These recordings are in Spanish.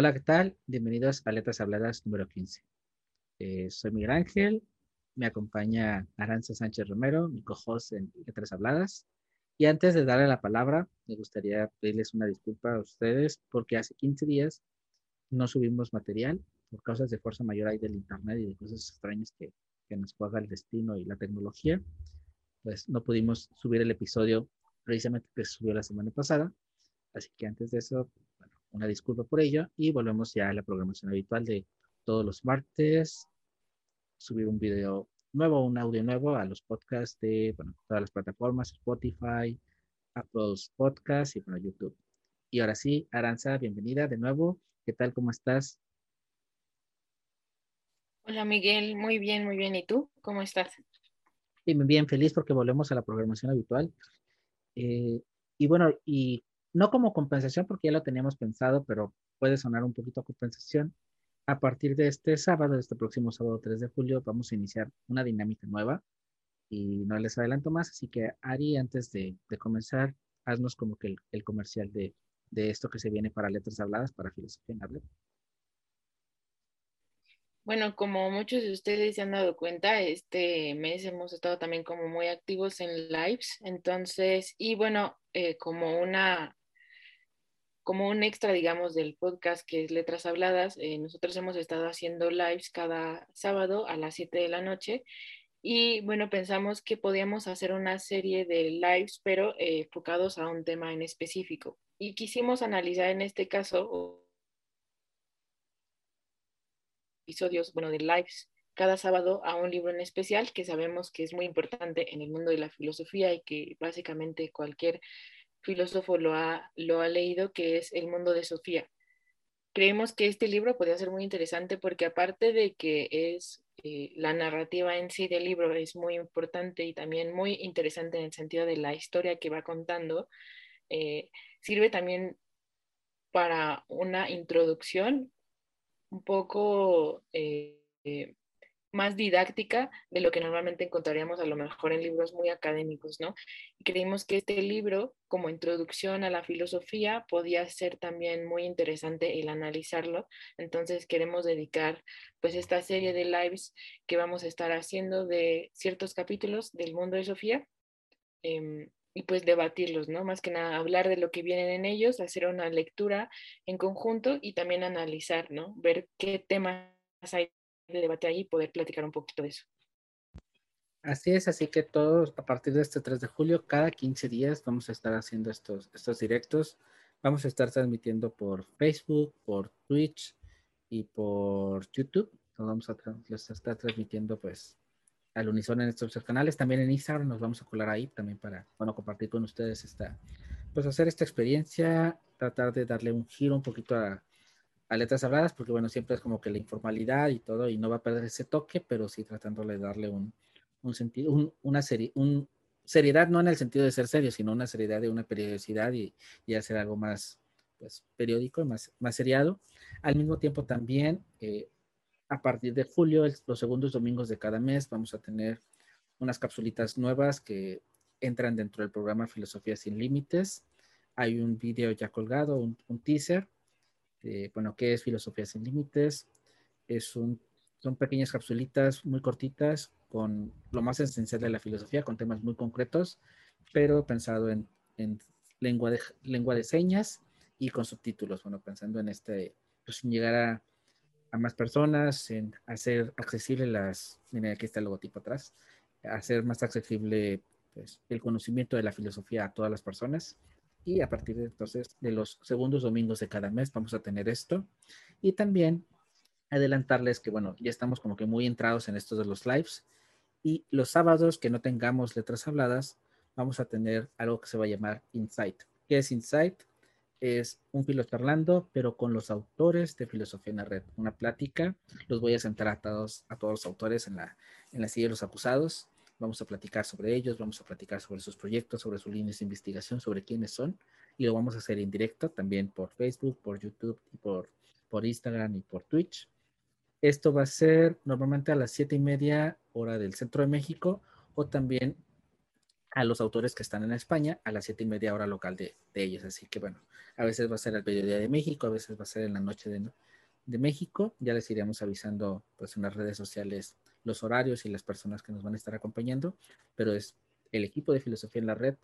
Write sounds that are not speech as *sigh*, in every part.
Hola, ¿qué tal? Bienvenidos a Letras Habladas número 15. Eh, soy Miguel Ángel, me acompaña Aranza Sánchez Romero, mi co-host en Letras Habladas. Y antes de darle la palabra, me gustaría pedirles una disculpa a ustedes porque hace 15 días no subimos material por causas de fuerza mayor ahí del internet y de cosas extrañas que, que nos juega el destino y la tecnología. Pues no pudimos subir el episodio precisamente que subió la semana pasada. Así que antes de eso, una disculpa por ello y volvemos ya a la programación habitual de todos los martes, subir un video nuevo, un audio nuevo a los podcasts de bueno, todas las plataformas, Spotify, Apple Podcasts y bueno, YouTube. Y ahora sí, Aranza, bienvenida de nuevo. ¿Qué tal? ¿Cómo estás? Hola Miguel, muy bien, muy bien. ¿Y tú? ¿Cómo estás? Bien, bien, feliz porque volvemos a la programación habitual. Eh, y bueno, y no como compensación porque ya lo teníamos pensado, pero puede sonar un poquito a compensación. A partir de este sábado, este próximo sábado 3 de julio, vamos a iniciar una dinámica nueva y no les adelanto más, así que Ari, antes de, comenzar, haznos como que el, comercial de, de, esto que se viene para letras habladas, para filosofía en habla. Bueno, como muchos de ustedes se han dado cuenta, este mes hemos estado también como muy activos en lives, entonces, y bueno, eh, como una como un extra, digamos, del podcast que es Letras Habladas, eh, nosotros hemos estado haciendo lives cada sábado a las 7 de la noche y bueno, pensamos que podíamos hacer una serie de lives, pero eh, enfocados a un tema en específico. Y quisimos analizar en este caso episodios, bueno, de lives cada sábado a un libro en especial que sabemos que es muy importante en el mundo de la filosofía y que básicamente cualquier filósofo lo ha, lo ha leído, que es El mundo de Sofía. Creemos que este libro podría ser muy interesante porque aparte de que es eh, la narrativa en sí del libro es muy importante y también muy interesante en el sentido de la historia que va contando, eh, sirve también para una introducción un poco eh, más didáctica de lo que normalmente encontraríamos a lo mejor en libros muy académicos, ¿no? Y creímos que este libro, como introducción a la filosofía, podía ser también muy interesante el analizarlo. Entonces queremos dedicar pues esta serie de lives que vamos a estar haciendo de ciertos capítulos del mundo de Sofía. Em, y pues debatirlos, ¿no? Más que nada hablar de lo que vienen en ellos, hacer una lectura en conjunto y también analizar, ¿no? Ver qué temas hay debate ahí y poder platicar un poquito de eso. Así es, así que todos a partir de este 3 de julio, cada 15 días vamos a estar haciendo estos, estos directos. Vamos a estar transmitiendo por Facebook, por Twitch y por YouTube. Nos vamos a, estar transmitiendo pues al unísono en estos canales. También en Instagram nos vamos a colar ahí también para, bueno, compartir con ustedes esta, pues hacer esta experiencia, tratar de darle un giro un poquito a, a letras habladas, porque bueno, siempre es como que la informalidad y todo, y no va a perder ese toque, pero sí tratándole de darle un, un sentido, una serie, un seriedad, no en el sentido de ser serio, sino una seriedad de una periodicidad y, y hacer algo más pues, periódico, más, más seriado. Al mismo tiempo también, eh, a partir de julio, los segundos domingos de cada mes, vamos a tener unas capsulitas nuevas que entran dentro del programa Filosofía sin Límites. Hay un video ya colgado, un, un teaser eh, bueno, ¿qué es Filosofía sin Límites? Es un, son pequeñas capsulitas muy cortitas con lo más esencial de la filosofía, con temas muy concretos, pero pensado en, en lengua, de, lengua de señas y con subtítulos, bueno, pensando en este, pues sin llegar a, a más personas, en hacer accesible las, miren, aquí está el logotipo atrás, hacer más accesible pues, el conocimiento de la filosofía a todas las personas y a partir de entonces de los segundos domingos de cada mes vamos a tener esto y también adelantarles que bueno ya estamos como que muy entrados en estos de los lives Y los sábados que no tengamos letras habladas, vamos a tener algo que se va a llamar Insight. ¿Qué es Insight? Es un filo charlando, pero con los autores de Filosofía en la Red. Una plática. Los voy a sentar a todos, a todos los autores en la, en la silla de los acusados. Vamos a platicar sobre ellos, vamos a platicar sobre sus proyectos, sobre sus líneas de investigación, sobre quiénes son. Y lo vamos a hacer en directo también por Facebook, por YouTube y por, por Instagram y por Twitch. Esto va a ser normalmente a las siete y media hora del centro de México o también a los autores que están en España a las siete y media hora local de, ellos. Así que bueno, a veces va a ser al mediodía de México, a veces va a ser en la noche de, de México. Ya les iremos avisando pues en las redes sociales los horarios y las personas que nos van a estar acompañando, pero es el equipo de filosofía en la red,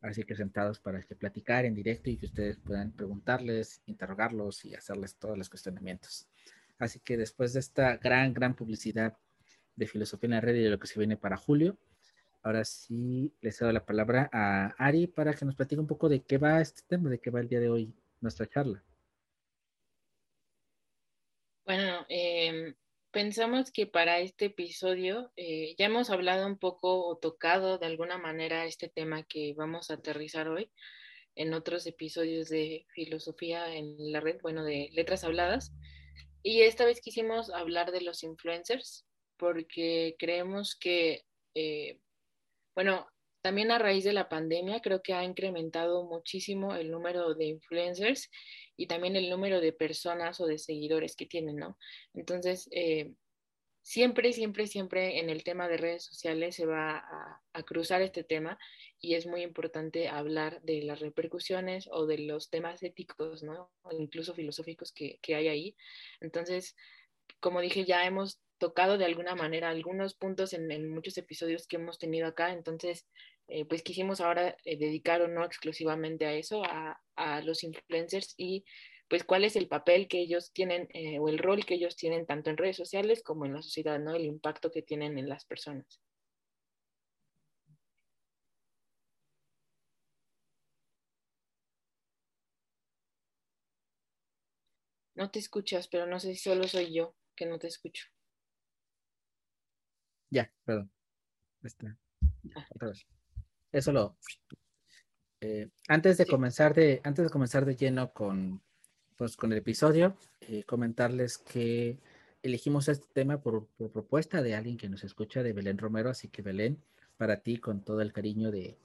así que sentados para que platicar en directo y que ustedes puedan preguntarles, interrogarlos y hacerles todos los cuestionamientos. Así que después de esta gran, gran publicidad de filosofía en la red y de lo que se viene para julio, ahora sí les cedo la palabra a Ari para que nos platique un poco de qué va este tema, de qué va el día de hoy nuestra charla. Bueno, eh, pensamos que para este episodio eh, ya hemos hablado un poco o tocado de alguna manera este tema que vamos a aterrizar hoy en otros episodios de filosofía en la red, bueno, de letras habladas. Y esta vez quisimos hablar de los influencers porque creemos que, eh, bueno, también a raíz de la pandemia creo que ha incrementado muchísimo el número de influencers y también el número de personas o de seguidores que tienen, ¿no? Entonces, eh, siempre, siempre, siempre en el tema de redes sociales se va a, cruzar este tema y es muy importante hablar de las repercusiones o de los temas éticos, ¿no? O incluso filosóficos que, hay ahí. Entonces, como dije, ya hemos tocado de alguna manera algunos puntos en muchos episodios que hemos tenido acá, entonces eh, pues quisimos ahora eh, dedicar o no exclusivamente a eso, a, los influencers y pues cuál es el papel que ellos tienen eh, o el rol que ellos tienen tanto en redes sociales como en la sociedad, ¿no? El impacto que tienen en las personas. No te escuchas, pero no sé si solo soy yo que no te escucho. Ya, perdón. Está. Ah. Otra vez. Eso lo. Eh, antes de comenzar de, antes de comenzar de lleno con, pues, con el episodio, eh, comentarles que elegimos este tema por, propuesta de alguien que nos escucha, de Belén Romero, así que Belén, para ti, con todo el cariño de,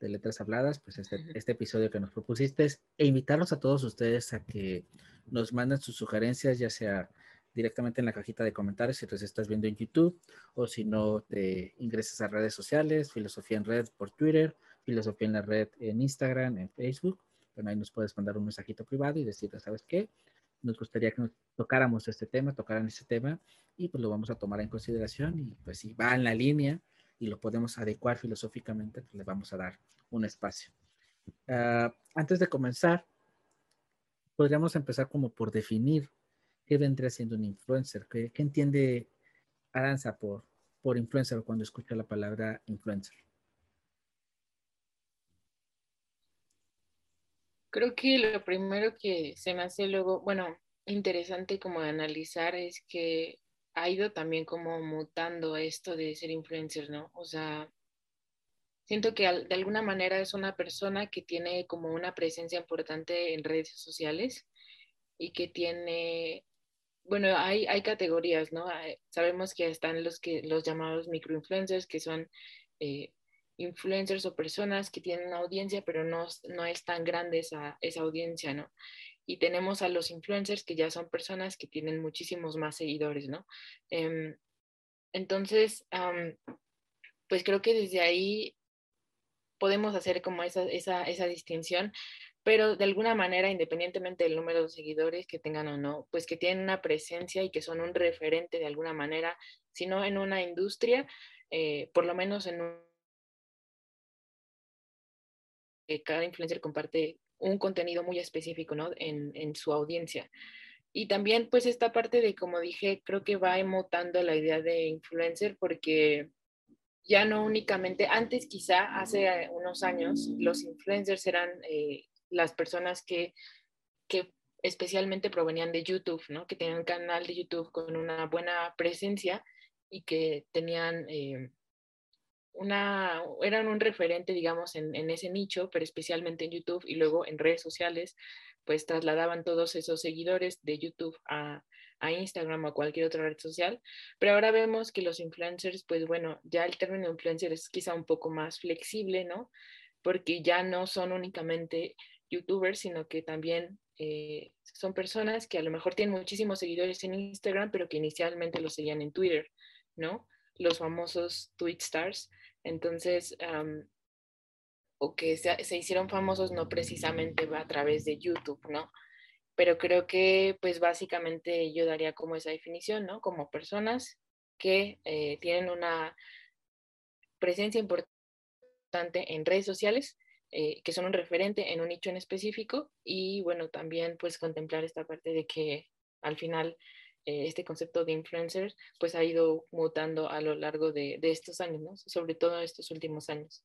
Letras Habladas, pues este, este, episodio que nos propusiste, e invitarlos a todos ustedes a que nos manden sus sugerencias, ya sea directamente en la cajita de comentarios si los estás viendo en YouTube o si no te ingresas a redes sociales, Filosofía en Red por Twitter, Filosofía en la Red en Instagram, en Facebook. Bueno, ahí nos puedes mandar un mensajito privado y decirle, ¿sabes qué? Nos gustaría que nos tocáramos este tema, tocaran este tema y pues lo vamos a tomar en consideración y pues si va en la línea y lo podemos adecuar filosóficamente, pues le vamos a dar un espacio. Ah, antes de comenzar, podríamos empezar como por definir ¿qué vendría siendo un influencer? ¿Qué, entiende Aranza por, por influencer cuando escucha la palabra influencer? Creo que lo primero que se me hace luego, bueno, interesante como analizar es que ha ido también como mutando esto de ser influencer, ¿no? O sea, siento que de alguna manera es una persona que tiene como una presencia importante en redes sociales y que tiene bueno, hay, hay categorías, ¿no? sabemos que están los, que, los llamados microinfluencers, que son eh, influencers o personas que tienen audiencia, pero no, no es tan grande esa, esa audiencia, ¿no? Y tenemos a los influencers, que ya son personas que tienen muchísimos más seguidores, ¿no? Em, entonces, pues creo que desde ahí podemos hacer como esa, esa, esa distinción, pero de alguna manera, independientemente del número de seguidores que tengan o no, pues que tienen una presencia y que son un referente de alguna manera, si no en una industria, eh, por lo menos en un... cada influencer comparte un contenido muy específico ¿no? en, en su audiencia. Y también pues esta parte de, como dije, creo que va emutando la idea de influencer porque ya no únicamente, antes quizá, hace unos años, los influencers eran eh, las personas que, que especialmente provenían de YouTube, ¿no? Que tenían un canal de YouTube con una buena presencia y que tenían eh, una, eran un referente, digamos, en, en, ese nicho, pero especialmente en YouTube y luego en redes sociales, pues trasladaban todos esos seguidores de YouTube a, a Instagram o cualquier otra red social. Pero ahora vemos que los influencers, pues bueno, ya el término influencer es quizá un poco más flexible, ¿no? Porque ya no son únicamente youtubers, sino que también eh, son personas que a lo mejor tienen muchísimos seguidores en Instagram, pero que inicialmente los seguían en Twitter, ¿no? Los famosos tweet stars. Entonces, o que se, se, hicieron famosos no precisamente a través de YouTube, ¿no? Pero creo que pues básicamente yo daría como esa definición, ¿no? Como personas que eh, tienen una presencia importante en redes sociales, eh, que son un referente en un nicho en específico y bueno, también pues contemplar esta parte de que al final eh, este concepto de influencer pues ha ido mutando a lo largo de, de estos años, ¿no? sobre todo estos últimos años.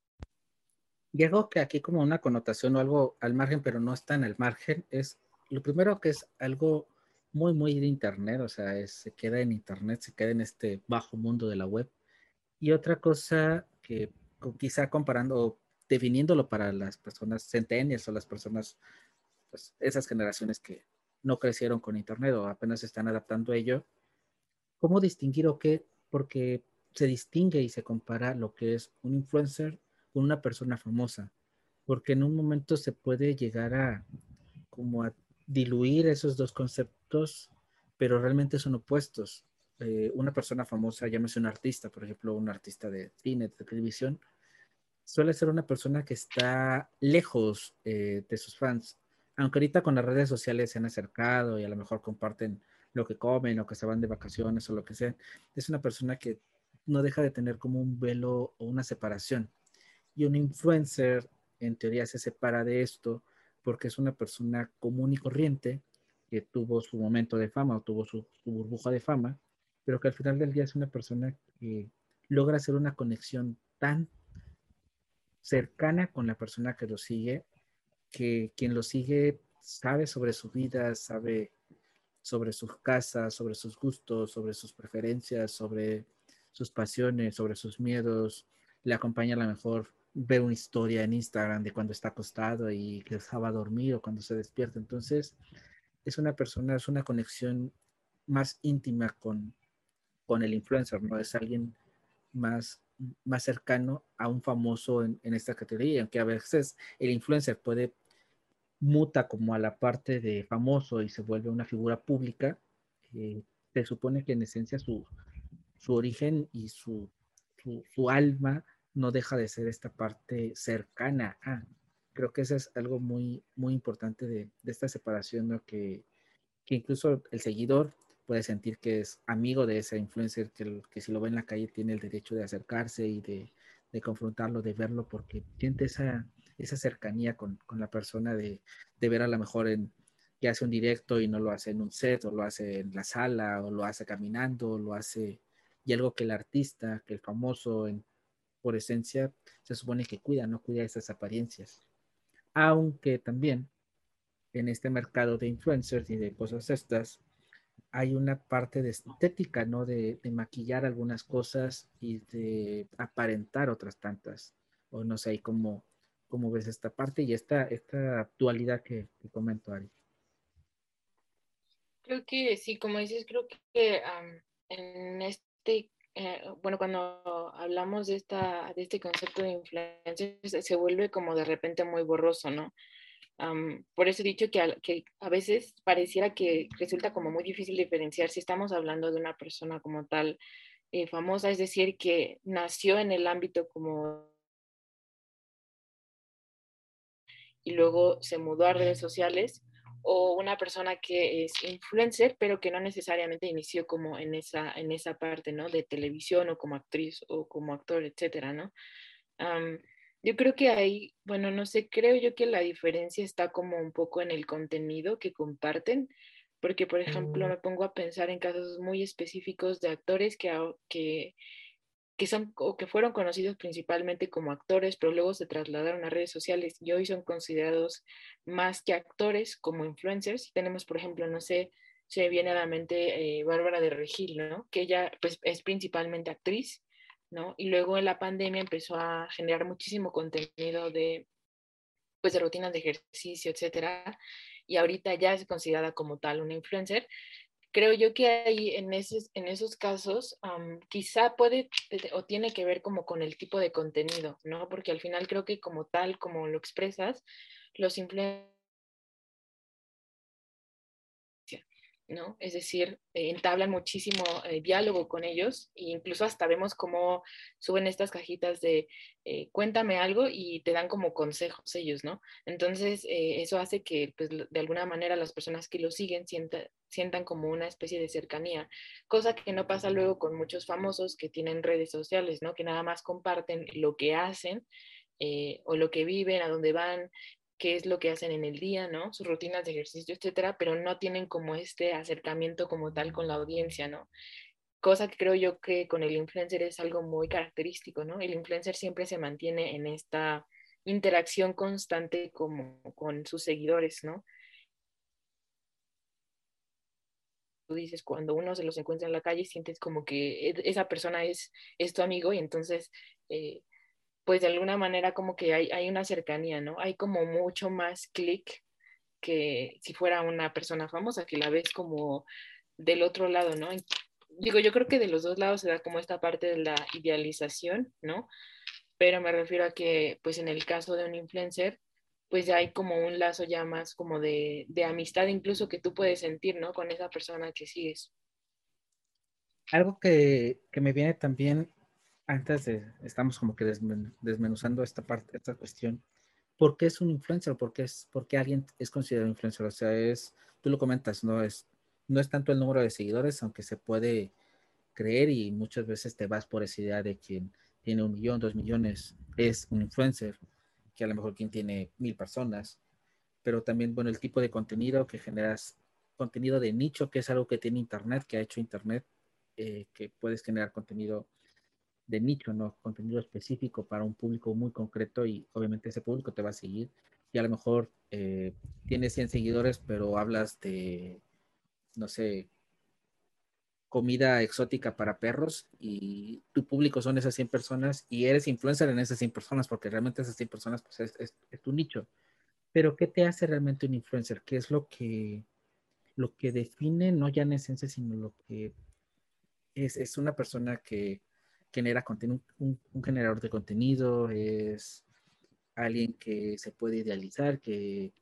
Y algo que aquí como una connotación o algo al margen, pero no está en el margen, es lo primero que es algo muy, muy de Internet, o sea, es, se queda en Internet, se queda en este bajo mundo de la web. Y otra cosa que quizá comparando definiéndolo para las personas centenias o las personas, pues esas generaciones que no crecieron con Internet o apenas se están adaptando a ello, ¿cómo distinguir o qué? Porque se distingue y se compara lo que es un influencer con una persona famosa, porque en un momento se puede llegar a como a diluir esos dos conceptos, pero realmente son opuestos. Eh, una persona famosa, llámese un artista, por ejemplo, un artista de cine, de televisión, suele ser una persona que está lejos eh, de sus fans. Aunque ahorita con las redes sociales se han acercado y a lo mejor comparten lo que comen o que se van de vacaciones o lo que sea, es una persona que no deja de tener como un velo o una separación. Y un influencer, en teoría, se separa de esto porque es una persona común y corriente que tuvo su momento de fama o tuvo su, su burbuja de fama, pero que al final del día es una persona que logra hacer una conexión tan cercana con la persona que lo sigue, que quien lo sigue sabe sobre su vida, sabe sobre sus casas, sobre sus gustos, sobre sus preferencias, sobre sus pasiones, sobre sus miedos. Le acompaña a lo mejor ver una historia en Instagram de cuando está acostado y que estaba a dormir o cuando se despierta. Entonces, es una persona, es una conexión más íntima con, con el influencer, ¿no? Es alguien más más cercano a un famoso en, esta categoría, aunque a veces el influencer puede muta como a la parte de famoso y se vuelve una figura pública, eh, se supone que en esencia su, su origen y su, su, alma no deja de ser esta parte cercana. Creo que eso es algo muy, muy importante de, de esta separación, ¿no? que, que incluso el seguidor puede sentir que es amigo de ese influencer, que, que si lo ve en la calle tiene el derecho de acercarse y de, de confrontarlo, de verlo, porque siente esa, esa cercanía con, con la persona de, de, ver a lo mejor en, que hace un directo y no lo hace en un set, o lo hace en la sala, o lo hace caminando, o lo hace, y algo que el artista, que el famoso, en, por esencia, se supone que cuida, no cuida esas apariencias. Aunque también en este mercado de influencers y de cosas estas, hay una parte de estética, ¿no? De, maquillar algunas cosas y de aparentar otras tantas. O no sé, cómo, cómo ves esta parte y esta, esta dualidad que, que comento, Ari. Creo que sí, como dices, creo que en este, eh, bueno, cuando hablamos de, esta, de este concepto de influencia, se vuelve como de repente muy borroso, ¿no? Por eso he dicho que a, que a, veces pareciera que resulta como muy difícil diferenciar si estamos hablando de una persona como tal eh, famosa, es decir, que nació en el ámbito como y luego se mudó a redes sociales, o una persona que es influencer, pero que no necesariamente inició como en esa, en esa parte, ¿no? De televisión o como actriz o como actor, etcétera, ¿no? Yo creo que ahí, bueno, no sé, creo yo que la diferencia está como un poco en el contenido que comparten, porque por ejemplo me pongo a pensar en casos muy específicos de actores que, que, que son o que fueron conocidos principalmente como actores, pero luego se trasladaron a redes sociales y hoy son considerados más que actores como influencers. Tenemos, por ejemplo, no sé, se viene a la mente eh, Bárbara de Regil, ¿no? Que ella pues, es principalmente actriz, ¿no? Y luego en la pandemia empezó a generar muchísimo contenido de, pues, de rutinas de ejercicio, etcétera. Y ahorita ya es considerada como tal una influencer. Creo yo que ahí en esos, en esos casos quizá puede o tiene que ver como con el tipo de contenido, ¿no? Porque al final creo que como tal, como lo expresas, los influencers ¿no? Es decir, eh, entablan muchísimo eh, diálogo con ellos e incluso hasta vemos cómo suben estas cajitas de eh, cuéntame algo y te dan como consejos ellos, ¿no? Entonces, eso hace que pues, de alguna manera las personas que lo siguen sientan como una especie de cercanía, cosa que no pasa luego con muchos famosos que tienen redes sociales, ¿no? Que nada más comparten lo que hacen o lo que viven, a dónde van, qué es lo que hacen en el día, ¿no? Sus rutinas de ejercicio, etcétera, pero no tienen como este acercamiento como tal con la audiencia, ¿no? Cosa que creo yo que con el influencer es algo muy característico, ¿no? El influencer siempre se mantiene en esta interacción constante como con sus seguidores, ¿no? Tú dices, cuando uno se los encuentra en la calle, sientes como que e, esa persona es, es tu amigo y entonces eh, pues de alguna manera como que hay, hay una cercanía, ¿no? Hay como mucho más clic que si fuera una persona famosa, que la ves como del otro lado, ¿no? Digo, yo creo que de los dos lados se da como esta parte de la idealización, ¿no? Pero me refiero a que, pues en el caso de un influencer, pues ya hay como un lazo ya más como de, de amistad incluso que tú puedes sentir, ¿no? Con esa persona que sigues. Algo que, que me viene también antes de, estamos como que desmenuzando esta parte, esta cuestión, ¿por qué es un influencer? ¿Por qué, es, por qué alguien es considerado influencer? O sea, es, tú lo comentas, no es, no es tanto el número de seguidores, aunque se puede creer y muchas veces te vas por esa idea de quien tiene un millón, dos millones, es un influencer, que a lo mejor quien tiene mil personas, pero también, bueno, el tipo de contenido que generas, contenido de nicho, que es algo que tiene Internet, que ha hecho Internet, eh, que puedes generar contenido de nicho, ¿no? Contenido específico para un público muy concreto y obviamente ese público te va a seguir. Y a lo mejor eh, tienes 100 seguidores, pero hablas de, no sé, comida exótica para perros y tu público son esas 100 personas y eres influencer en esas 100 personas porque realmente esas 100 personas pues es, es, tu nicho. Pero ¿qué te hace realmente un influencer? ¿Qué es lo que, lo que define, no ya en esencia, sino lo que es, es una persona que genera un, generador de contenido, es alguien que se puede idealizar, que,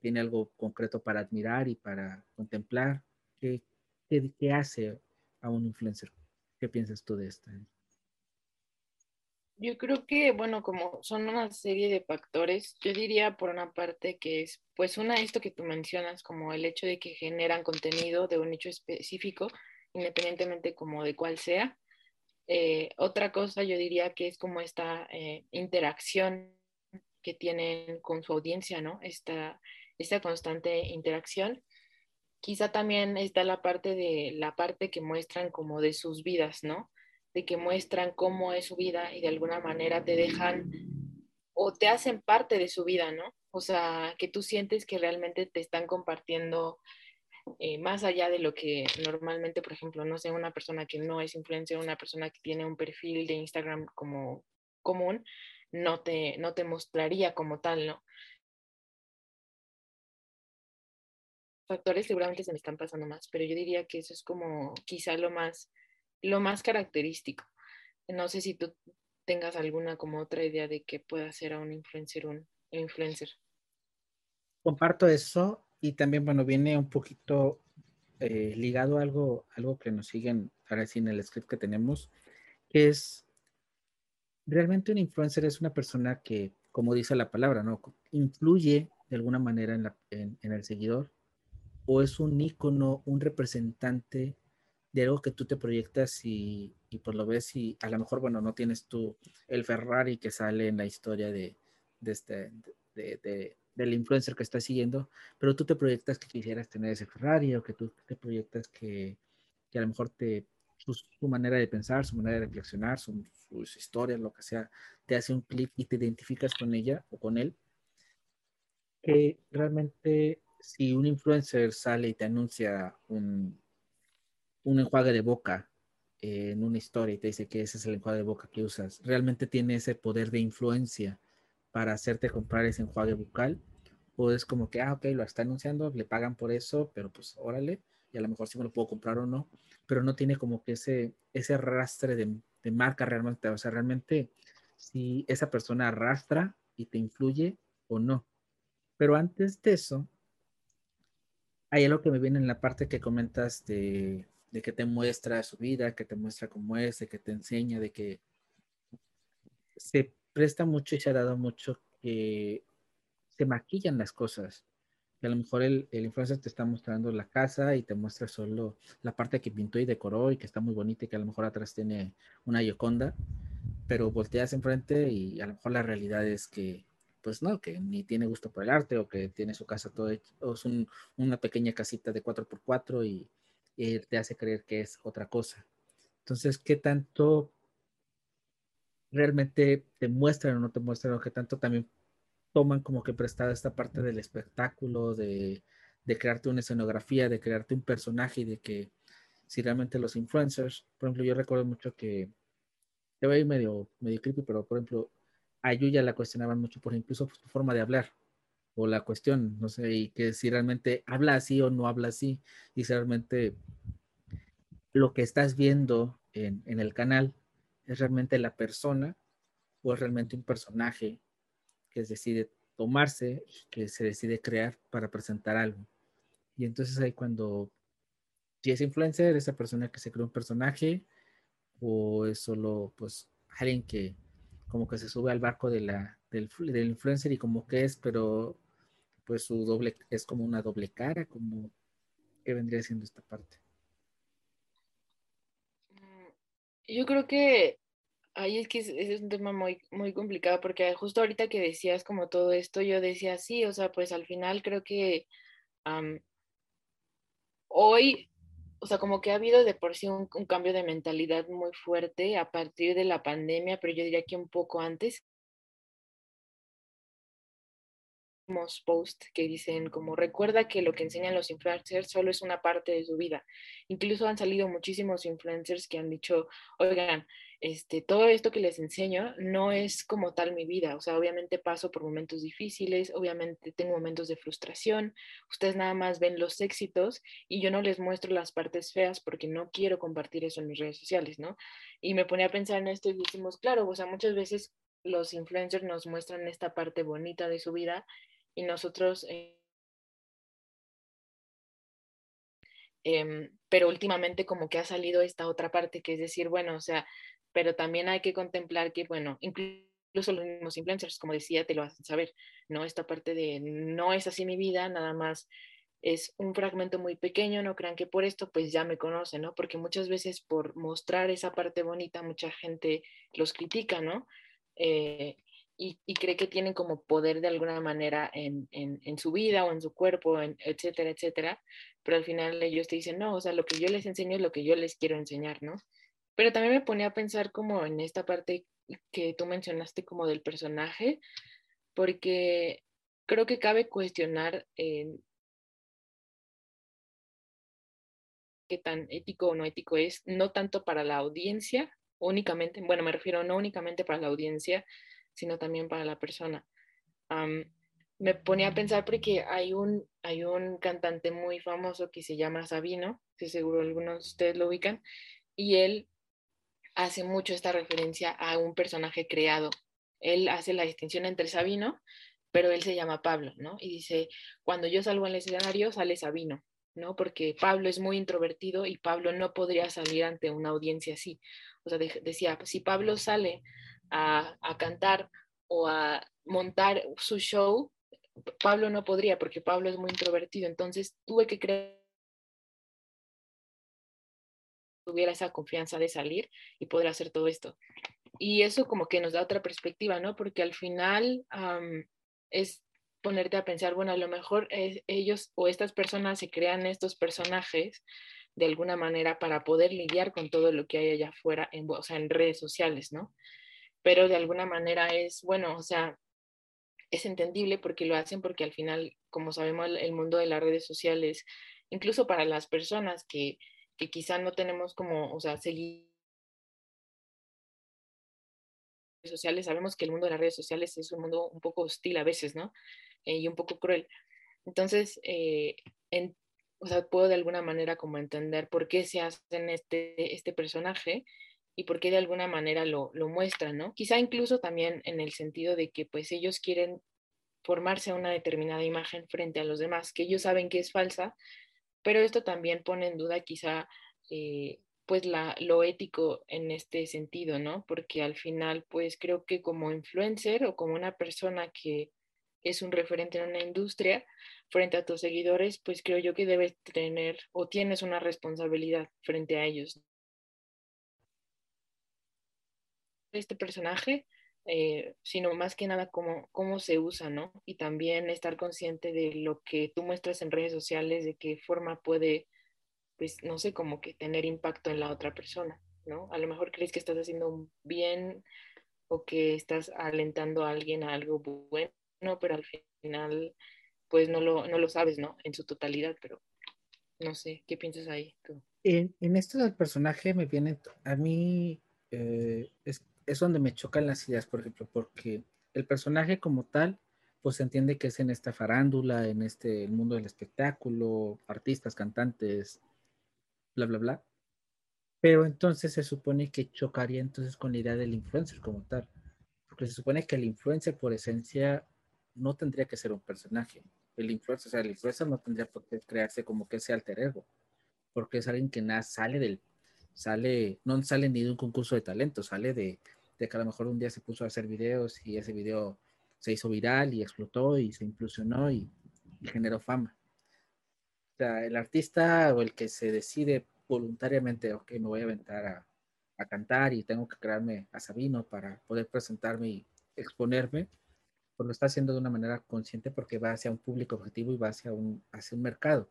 tiene algo concreto para admirar y para contemplar. ¿Qué, qué, hace a un influencer? ¿Qué piensas tú de esto? Yo creo que, bueno, como son una serie de factores, yo diría por una parte que es, pues una, esto que tú mencionas, como el hecho de que generan contenido de un nicho específico, independientemente como de cuál sea. Eh, otra cosa yo diría que es como esta eh, interacción que tienen con su audiencia, ¿no? Esta, esta constante interacción. Quizá también está la parte de la parte que muestran como de sus vidas, ¿no? De que muestran cómo es su vida y de alguna manera te dejan o te hacen parte de su vida, ¿no? O sea, que tú sientes que realmente te están compartiendo eh, más allá de lo que normalmente, por ejemplo, no sé, una persona que no es influencer, una persona que tiene un perfil de Instagram como común, no te, no te mostraría como tal, ¿no? Factores seguramente se me están pasando más, pero yo diría que eso es como quizá lo más, lo más característico. No sé si tú tengas alguna como otra idea de qué puede hacer a un influencer un influencer. Comparto eso y también, bueno, viene un poquito eh, ligado a algo, algo que nos siguen ahora sí en el script que tenemos, que es realmente un influencer es una persona que, como dice la palabra, ¿no? Influye de alguna manera en, la, en, el seguidor o es un ícono, un representante de algo que tú te proyectas y, y pues lo ves y a lo mejor, bueno, no tienes tú el Ferrari que sale en la historia de, de, este, de, del influencer que estás siguiendo, pero tú te proyectas que quisieras tener ese Ferrari o que tú te proyectas que, que a lo mejor te, su, manera de pensar, su manera de reflexionar, sus historias, lo que sea, te hace un clic y te identificas con ella o con él, que realmente si un influencer sale y te anuncia un, un enjuague de boca en una historia y te dice que ese es el enjuague de boca que usas, ¿realmente tiene ese poder de influencia para hacerte comprar ese enjuague bucal? ¿O es como que, ah, ok, lo está anunciando, le pagan por eso, pero pues órale, y a lo mejor sí me lo puedo comprar o no, pero no tiene como que ese, ese arrastre de, de marca realmente, o sea, realmente si esa persona arrastra y te influye o no. Pero antes de eso, hay algo que me viene en la parte que comentas de, que te muestra su vida, que te muestra cómo es, de que te enseña, de que se presta mucho y se ha dado mucho que se maquillan las cosas. Que a lo mejor el, el influencer te está mostrando la casa y te muestra solo la parte que pintó y decoró y que está muy bonita y que a lo mejor atrás tiene una yoconda, pero volteas enfrente y a lo mejor la realidad es que pues no, que ni tiene gusto por el arte o que tiene su casa todo hecho, o es una pequeña casita de 4x4 y, y, te hace creer que es otra cosa. Entonces, ¿qué tanto realmente te muestran o no te muestran o qué tanto también toman como que prestada esta parte del espectáculo, de, de crearte una escenografía, de crearte un personaje y de que si realmente los influencers, por ejemplo, yo recuerdo mucho que te voy a ir medio, medio creepy, pero por ejemplo, a Yuya la cuestionaban mucho por incluso su forma de hablar o la cuestión, no sé, y que si realmente habla así o no habla así, y si realmente lo que estás viendo en, en el canal es realmente la persona o es realmente un personaje que decide tomarse, que se decide crear para presentar algo. Y entonces ahí cuando, si es influencer, esa persona que se crea un personaje, o es solo pues alguien que como que se sube al barco de la, del, del influencer y como que es, pero pues su doble, es como una doble cara, como que vendría siendo esta parte. Yo creo que ahí es que es, un tema muy, muy complicado porque justo ahorita que decías como todo esto, yo decía, sí, o sea, pues al final creo que hoy o sea, como que ha habido de por sí un, cambio de mentalidad muy fuerte a partir de la pandemia, pero yo diría que un poco antes. Post que dicen como recuerda que lo que enseñan los influencers solo es una parte de su vida. Incluso han salido muchísimos influencers que han dicho, oigan, este, todo esto que les enseño no es como tal mi vida. O sea, obviamente paso por momentos difíciles, obviamente tengo momentos de frustración. Ustedes nada más ven los éxitos y yo no les muestro las partes feas porque no quiero compartir eso en mis redes sociales, ¿no? Y me ponía a pensar en esto y decimos, claro, o sea, muchas veces los influencers nos muestran esta parte bonita de su vida y nosotros... Eh, em, pero últimamente como que ha salido esta otra parte que es decir, bueno, o sea, pero también hay que contemplar que, bueno, incluso los mismos influencers, como decía, te lo hacen saber, ¿no? Esta parte de no es así mi vida, nada más es un fragmento muy pequeño, no crean que por esto pues ya me conocen, ¿no? Porque muchas veces por mostrar esa parte bonita mucha gente los critica, ¿no? Eh, y, cree que tienen como poder de alguna manera en, en, su vida o en su cuerpo, en, etcétera, etcétera, pero al final ellos te dicen, no, o sea, lo que yo les enseño es lo que yo les quiero enseñar, ¿no? Pero también me ponía a pensar como en esta parte que tú mencionaste como del personaje, porque creo que cabe cuestionar qué tan ético o no ético es, no tanto para la audiencia, únicamente, bueno, me refiero no únicamente para la audiencia, sino también para la persona. me ponía a pensar porque hay un, hay un cantante muy famoso que se llama Sabino, que seguro algunos de ustedes lo ubican, y él hace mucho esta referencia a un personaje creado. Él hace la distinción entre Sabino, pero él se llama Pablo, ¿no? Y dice, cuando yo salgo el escenario, sale Sabino, ¿no? Porque Pablo es muy introvertido y Pablo no podría salir ante una audiencia así. O sea, decía, si Pablo sale a, a cantar o a montar su show, Pablo no podría porque Pablo es muy introvertido. Entonces tuve que crear tuviera esa confianza de salir y poder hacer todo esto. Y eso como que nos da otra perspectiva, ¿no? Porque al final es ponerte a pensar, bueno, a lo mejor ellos o estas personas se crean estos personajes de alguna manera para poder lidiar con todo lo que hay allá afuera, en, o sea, en redes sociales, ¿no? Pero de alguna manera es, bueno, o sea, es entendible porque lo hacen porque al final, como sabemos, el mundo de las redes sociales, incluso para las personas que, que quizá no tenemos como, o sea, seguir sociales, sabemos que el mundo de las redes sociales es un mundo un poco hostil a veces, ¿no? Eh, y un poco cruel. Entonces, eh, en, o sea, puedo de alguna manera como entender por qué se hacen este, este personaje y por qué de alguna manera lo, lo muestran, ¿no? Quizá incluso también en el sentido de que pues ellos quieren formarse una determinada imagen frente a los demás, que ellos saben que es falsa, pero esto también pone en duda quizá eh, pues la, lo ético en este sentido, ¿no? Porque al final pues creo que como influencer o como una persona que es un referente en una industria frente a tus seguidores, pues creo yo que debes tener o tienes una responsabilidad frente a ellos. Este personaje, eh, sino más que nada cómo, cómo se usa, ¿no? Y también estar consciente de lo que tú muestras en redes sociales, de qué forma puede, pues, no sé, como que tener impacto en la otra persona, ¿no? A lo mejor crees que estás haciendo bien o que estás alentando a alguien a algo bueno no, pero al final, pues no lo, no lo sabes, ¿no? En su totalidad, pero no sé, ¿qué piensas ahí tú? En, en esto del personaje me viene, a mí eh, es, es, donde me chocan las ideas, por ejemplo, porque el personaje como tal, pues se entiende que es en esta farándula, en este mundo del espectáculo, artistas, cantantes, bla, bla, bla. Pero entonces se supone que chocaría entonces con la idea del influencer como tal. Porque se supone que el influencer por esencia no tendría que ser un personaje. El influencer, o sea, el influencer no tendría por qué crearse como que ese alter ego, porque es alguien que nada sale del, sale, no sale ni de un concurso de talento, sale de, de que a lo mejor un día se puso a hacer videos y ese video se hizo viral y explotó y se impulsionó y, generó fama. O sea, el artista o el que se decide voluntariamente, ok, me voy a aventar a, a cantar y tengo que crearme a Sabino para poder presentarme y exponerme, pues lo está haciendo de una manera consciente porque va hacia un público objetivo y va hacia un, hacia un mercado.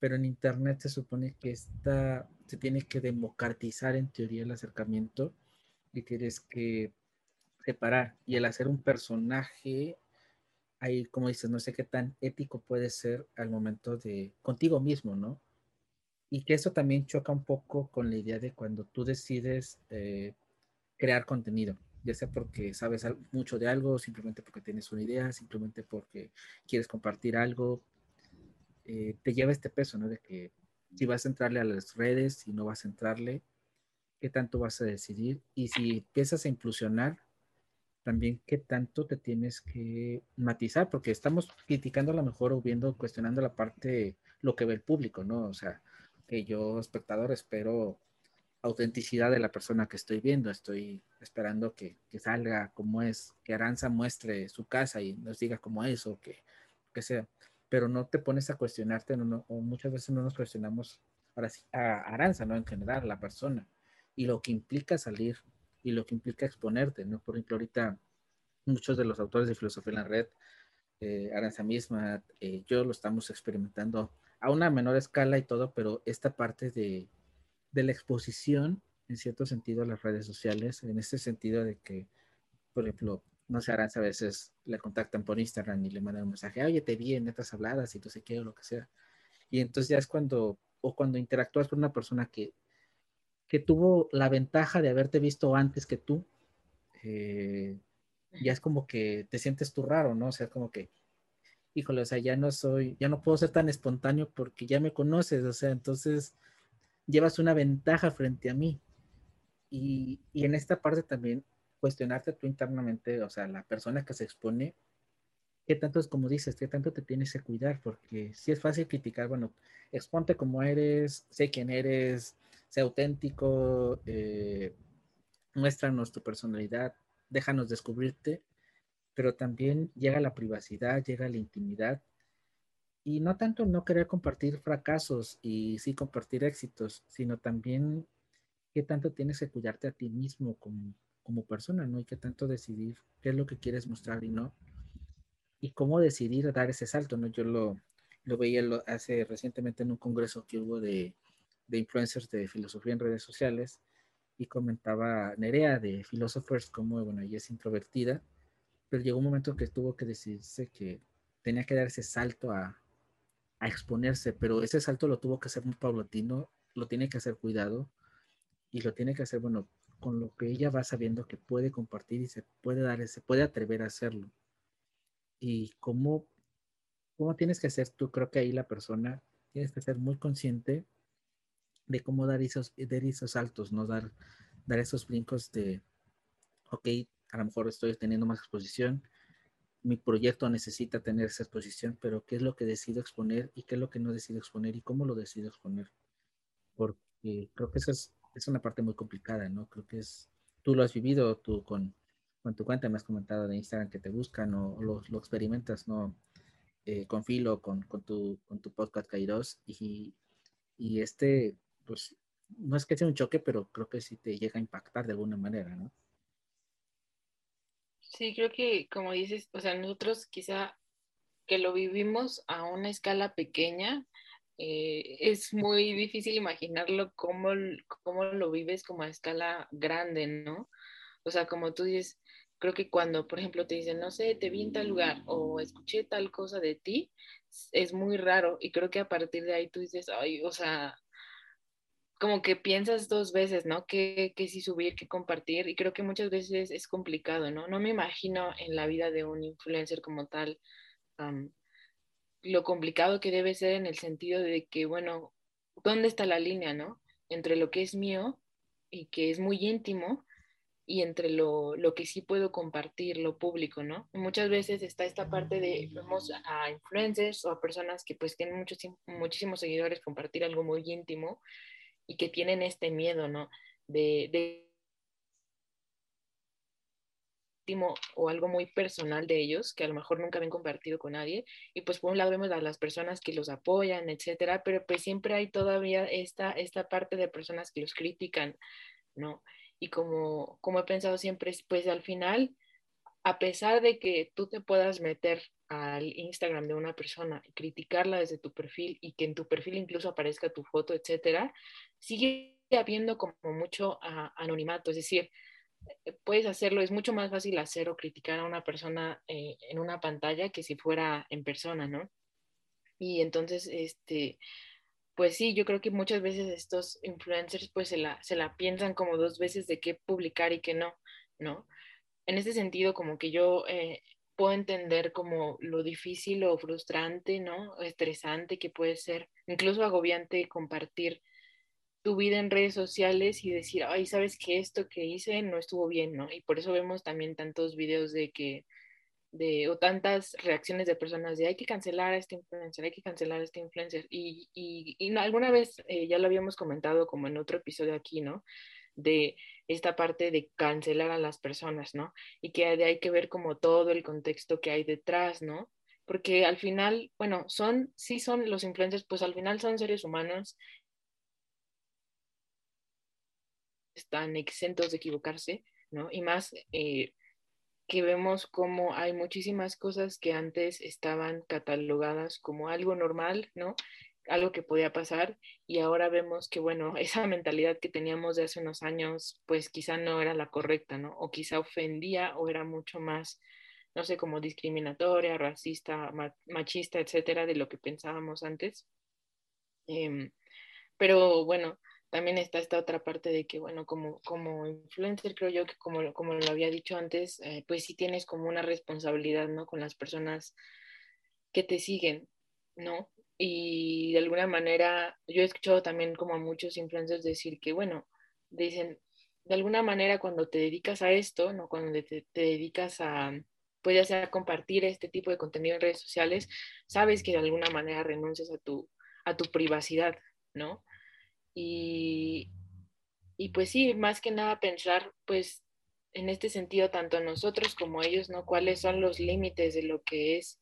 Pero en Internet se supone que esta, se tiene que democratizar en teoría el acercamiento y tienes que separar. Y el hacer un personaje, ahí como dices, no sé qué tan ético puede ser al momento de contigo mismo, ¿no? Y que eso también choca un poco con la idea de cuando tú decides eh, crear contenido ya sea porque sabes mucho de algo, simplemente porque tienes una idea, simplemente porque quieres compartir algo, eh, te lleva este peso, ¿no? De que si vas a entrarle a las redes, si no vas a entrarle, qué tanto vas a decidir y si empiezas a impulsionar, también qué tanto te tienes que matizar, porque estamos criticando a lo mejor o viendo, cuestionando la parte, lo que ve el público, ¿no? O sea, que yo, espectador, espero autenticidad de la persona que estoy viendo. Estoy esperando que, que, salga como es, que Aranza muestre su casa y nos diga cómo es o que, que sea. Pero no te pones a cuestionarte, no, o muchas veces no nos cuestionamos ahora sí, a Aranza, ¿no? En general, la persona y lo que implica salir y lo que implica exponerte, ¿no? Por ejemplo, ahorita muchos de los autores de filosofía en la red, eh, Aranza misma, eh, yo lo estamos experimentando a una menor escala y todo, pero esta parte de de la exposición, en cierto sentido, a las redes sociales, en este sentido de que, por ejemplo, no sé, Aranza a veces le contactan por Instagram y le mandan un mensaje, oye, te vi en estas habladas y tú sé qué o lo que sea. Y entonces ya es cuando, o cuando interactúas con una persona que, que tuvo la ventaja de haberte visto antes que tú, eh, ya es como que te sientes tú raro, ¿no? O sea, como que, híjole, o sea, ya no soy, ya no puedo ser tan espontáneo porque ya me conoces, o sea, entonces llevas una ventaja frente a mí. Y, y, en esta parte también cuestionarte tú internamente, o sea, la persona que se expone, qué tanto es como dices, qué tanto te tienes que cuidar, porque si es fácil criticar, bueno, exponte como eres, sé quién eres, sé auténtico, eh, muéstranos tu personalidad, déjanos descubrirte, pero también llega la privacidad, llega la intimidad. Y no tanto no querer compartir fracasos y sí compartir éxitos, sino también qué tanto tienes que cuidarte a ti mismo como, como persona, ¿no? Y qué tanto decidir qué es lo que quieres mostrar y no. Y cómo decidir dar ese salto, ¿no? Yo lo, lo veía hace recientemente en un congreso que hubo de, de influencers de filosofía en redes sociales y comentaba Nerea de Philosophers como, bueno, ella es introvertida pero llegó un momento que tuvo que decirse que tenía que dar ese salto a, a exponerse, pero ese salto lo tuvo que hacer muy paulatino, lo tiene que hacer cuidado y lo tiene que hacer, bueno, con lo que ella va sabiendo que puede compartir y se puede dar, se puede atrever a hacerlo. Y cómo, cómo tienes que ser tú, creo que ahí la persona tienes que ser muy consciente de cómo dar esos, dar esos saltos, ¿no? Dar, dar esos brincos de, ok, a lo mejor estoy teniendo más exposición, mi proyecto necesita tener esa exposición, pero ¿qué es lo que decido exponer y qué es lo que no decido exponer y cómo lo decido exponer? Porque creo que esa es, es una parte muy complicada, ¿no? Creo que es, tú lo has vivido, tú con, con tu cuenta me has comentado de Instagram que te buscan o, lo, lo, experimentas, ¿no? Eh, con Filo, con, con, tu, con tu podcast Kairos y, y este, pues, no es que sea un choque, pero creo que sí te llega a impactar de alguna manera, ¿no? Sí, creo que como dices, o sea, nosotros quizá que lo vivimos a una escala pequeña, eh, es muy difícil imaginarlo cómo, cómo lo vives como a escala grande, ¿no? O sea, como tú dices, creo que cuando, por ejemplo, te dicen, no sé, te vi en tal lugar o escuché tal cosa de ti, es muy raro y creo que a partir de ahí tú dices, ay, o sea, como que piensas dos veces, ¿no? ¿Qué, qué sí subir, qué compartir? Y creo que muchas veces es complicado, ¿no? No me imagino en la vida de un influencer como tal um, lo complicado que debe ser en el sentido de que, bueno, ¿dónde está la línea, ¿no? Entre lo que es mío y que es muy íntimo y entre lo, lo que sí puedo compartir, lo público, ¿no? muchas veces está esta parte de, vemos a influencers o a personas que pues tienen muchos, muchísimos seguidores compartir algo muy íntimo y que tienen este miedo, ¿no? De, o algo muy personal de ellos que a lo mejor nunca habían compartido con nadie y pues por un lado vemos a las personas que los apoyan, etcétera, pero pues siempre hay todavía esta, esta parte de personas que los critican, ¿no? Y como, como he pensado siempre, pues al final, a pesar de que tú te puedas meter al Instagram de una persona criticarla desde tu perfil y que en tu perfil incluso aparezca tu foto, etcétera, sigue habiendo como mucho uh, anonimato, es decir, puedes hacerlo, es mucho más fácil hacer o criticar a una persona eh, en una pantalla que si fuera en persona, ¿no? Y entonces, este, pues sí, yo creo que muchas veces estos influencers pues se la, se la piensan como dos veces de qué publicar y qué no, ¿no? En ese sentido, como que yo eh, puedo entender como lo difícil o frustrante, ¿no? O estresante que puede ser, incluso agobiante compartir tu vida en redes sociales y decir, ay, sabes que esto que hice no estuvo bien, ¿no? Y por eso vemos también tantos videos de que, de, o tantas reacciones de personas de hay que cancelar a este influencer, hay que cancelar a este influencer. Y, y, y alguna vez eh, ya lo habíamos comentado como en otro episodio aquí, ¿no? De esta parte de cancelar a las personas, ¿no? Y que hay que ver como todo el contexto que hay detrás, ¿no? Porque al final, bueno, son, sí son los influencers, pues al final son seres humanos están exentos de equivocarse, ¿no? Y más eh, que vemos como hay muchísimas cosas que antes estaban catalogadas como algo normal, ¿no? Algo que podía pasar y ahora vemos que, bueno, *laughs* esa mentalidad que teníamos de hace unos años, pues quizá no era la correcta, ¿no? O quizá ofendía o era mucho más, no sé, como discriminatoria, racista, machista, etcétera, de lo que pensábamos antes. Eh, pero bueno, también está esta otra parte de que, bueno, como, como influencer, creo yo que como, como lo había dicho antes, eh, pues sí tienes como una responsabilidad, ¿no? Con las personas que te siguen, ¿no? Y de alguna manera, yo he escuchado también como a muchos influencers decir que, bueno, dicen, de alguna manera cuando te dedicas a esto, ¿no? Cuando te, te dedicas a, pues ya sea compartir este tipo de contenido en redes sociales, sabes que de alguna manera renuncias a tu, a tu privacidad, ¿no? Y, y pues sí, más que nada pensar pues en este sentido tanto nosotros como ellos, ¿no? ¿Cuáles son los límites de lo que es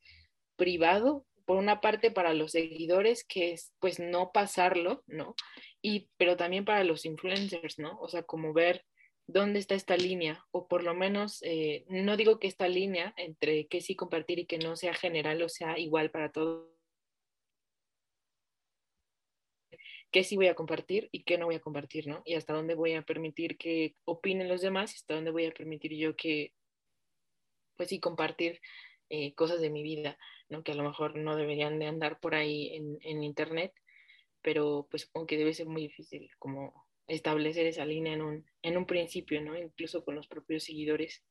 privado? Por una parte para los seguidores, que es pues no pasarlo, ¿no? Y pero también para los influencers, ¿no? O sea, como ver dónde está esta línea, o por lo menos, eh, no digo que esta línea entre que sí compartir y que no sea general o sea igual para todos qué sí voy a compartir y qué no voy a compartir, ¿no? Y hasta dónde voy a permitir que opinen los demás y hasta dónde voy a permitir yo que pues sí, compartir eh, cosas de mi vida, ¿no? Que a lo mejor no deberían de andar por ahí en, en internet, pero pues supongo que debe ser muy difícil como establecer esa línea en un, en un principio, ¿no? Incluso con los propios seguidores.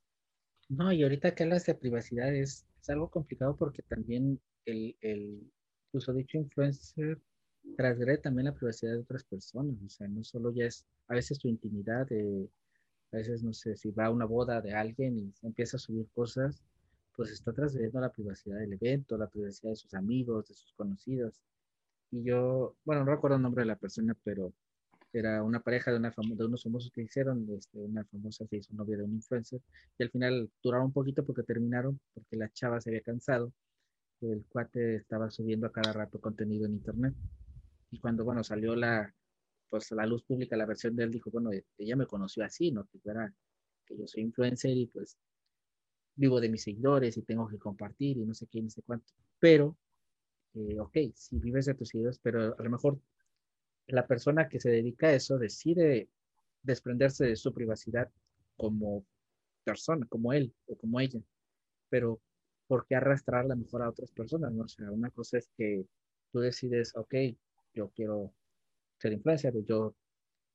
No, y ahorita que hablas de privacidad es, es algo complicado porque también el, el incluso dicho influencer trasgrede también la privacidad de otras personas, o sea, no solo ya es a veces tu intimidad, a veces no sé, si va a una boda de alguien y empieza a subir cosas, pues está trasgrediendo la privacidad del evento, la privacidad de sus amigos, de sus conocidos. Y yo, bueno, no recuerdo el nombre de la persona, pero era una pareja de, una de unos famosos que hicieron, este, una famosa se hizo novia de un influencer, y al final duraron un poquito porque terminaron, porque la chava se había cansado, el cuate estaba subiendo a cada rato contenido en internet, y cuando, bueno, salió la, pues la luz pública, la versión de él dijo, bueno, ella me conoció así, ¿no? Que, era, que yo soy influencer y pues vivo de mis seguidores y tengo que compartir y no sé qué, no sé cuánto, pero, eh, ok, si vives de tus seguidores, pero a lo mejor la persona que se dedica a eso decide desprenderse de su privacidad como persona, como él o como ella, pero ¿por qué arrastrarla mejor a otras personas? ¿no? O sea, una cosa es que tú decides, ok, yo quiero ser influencer, yo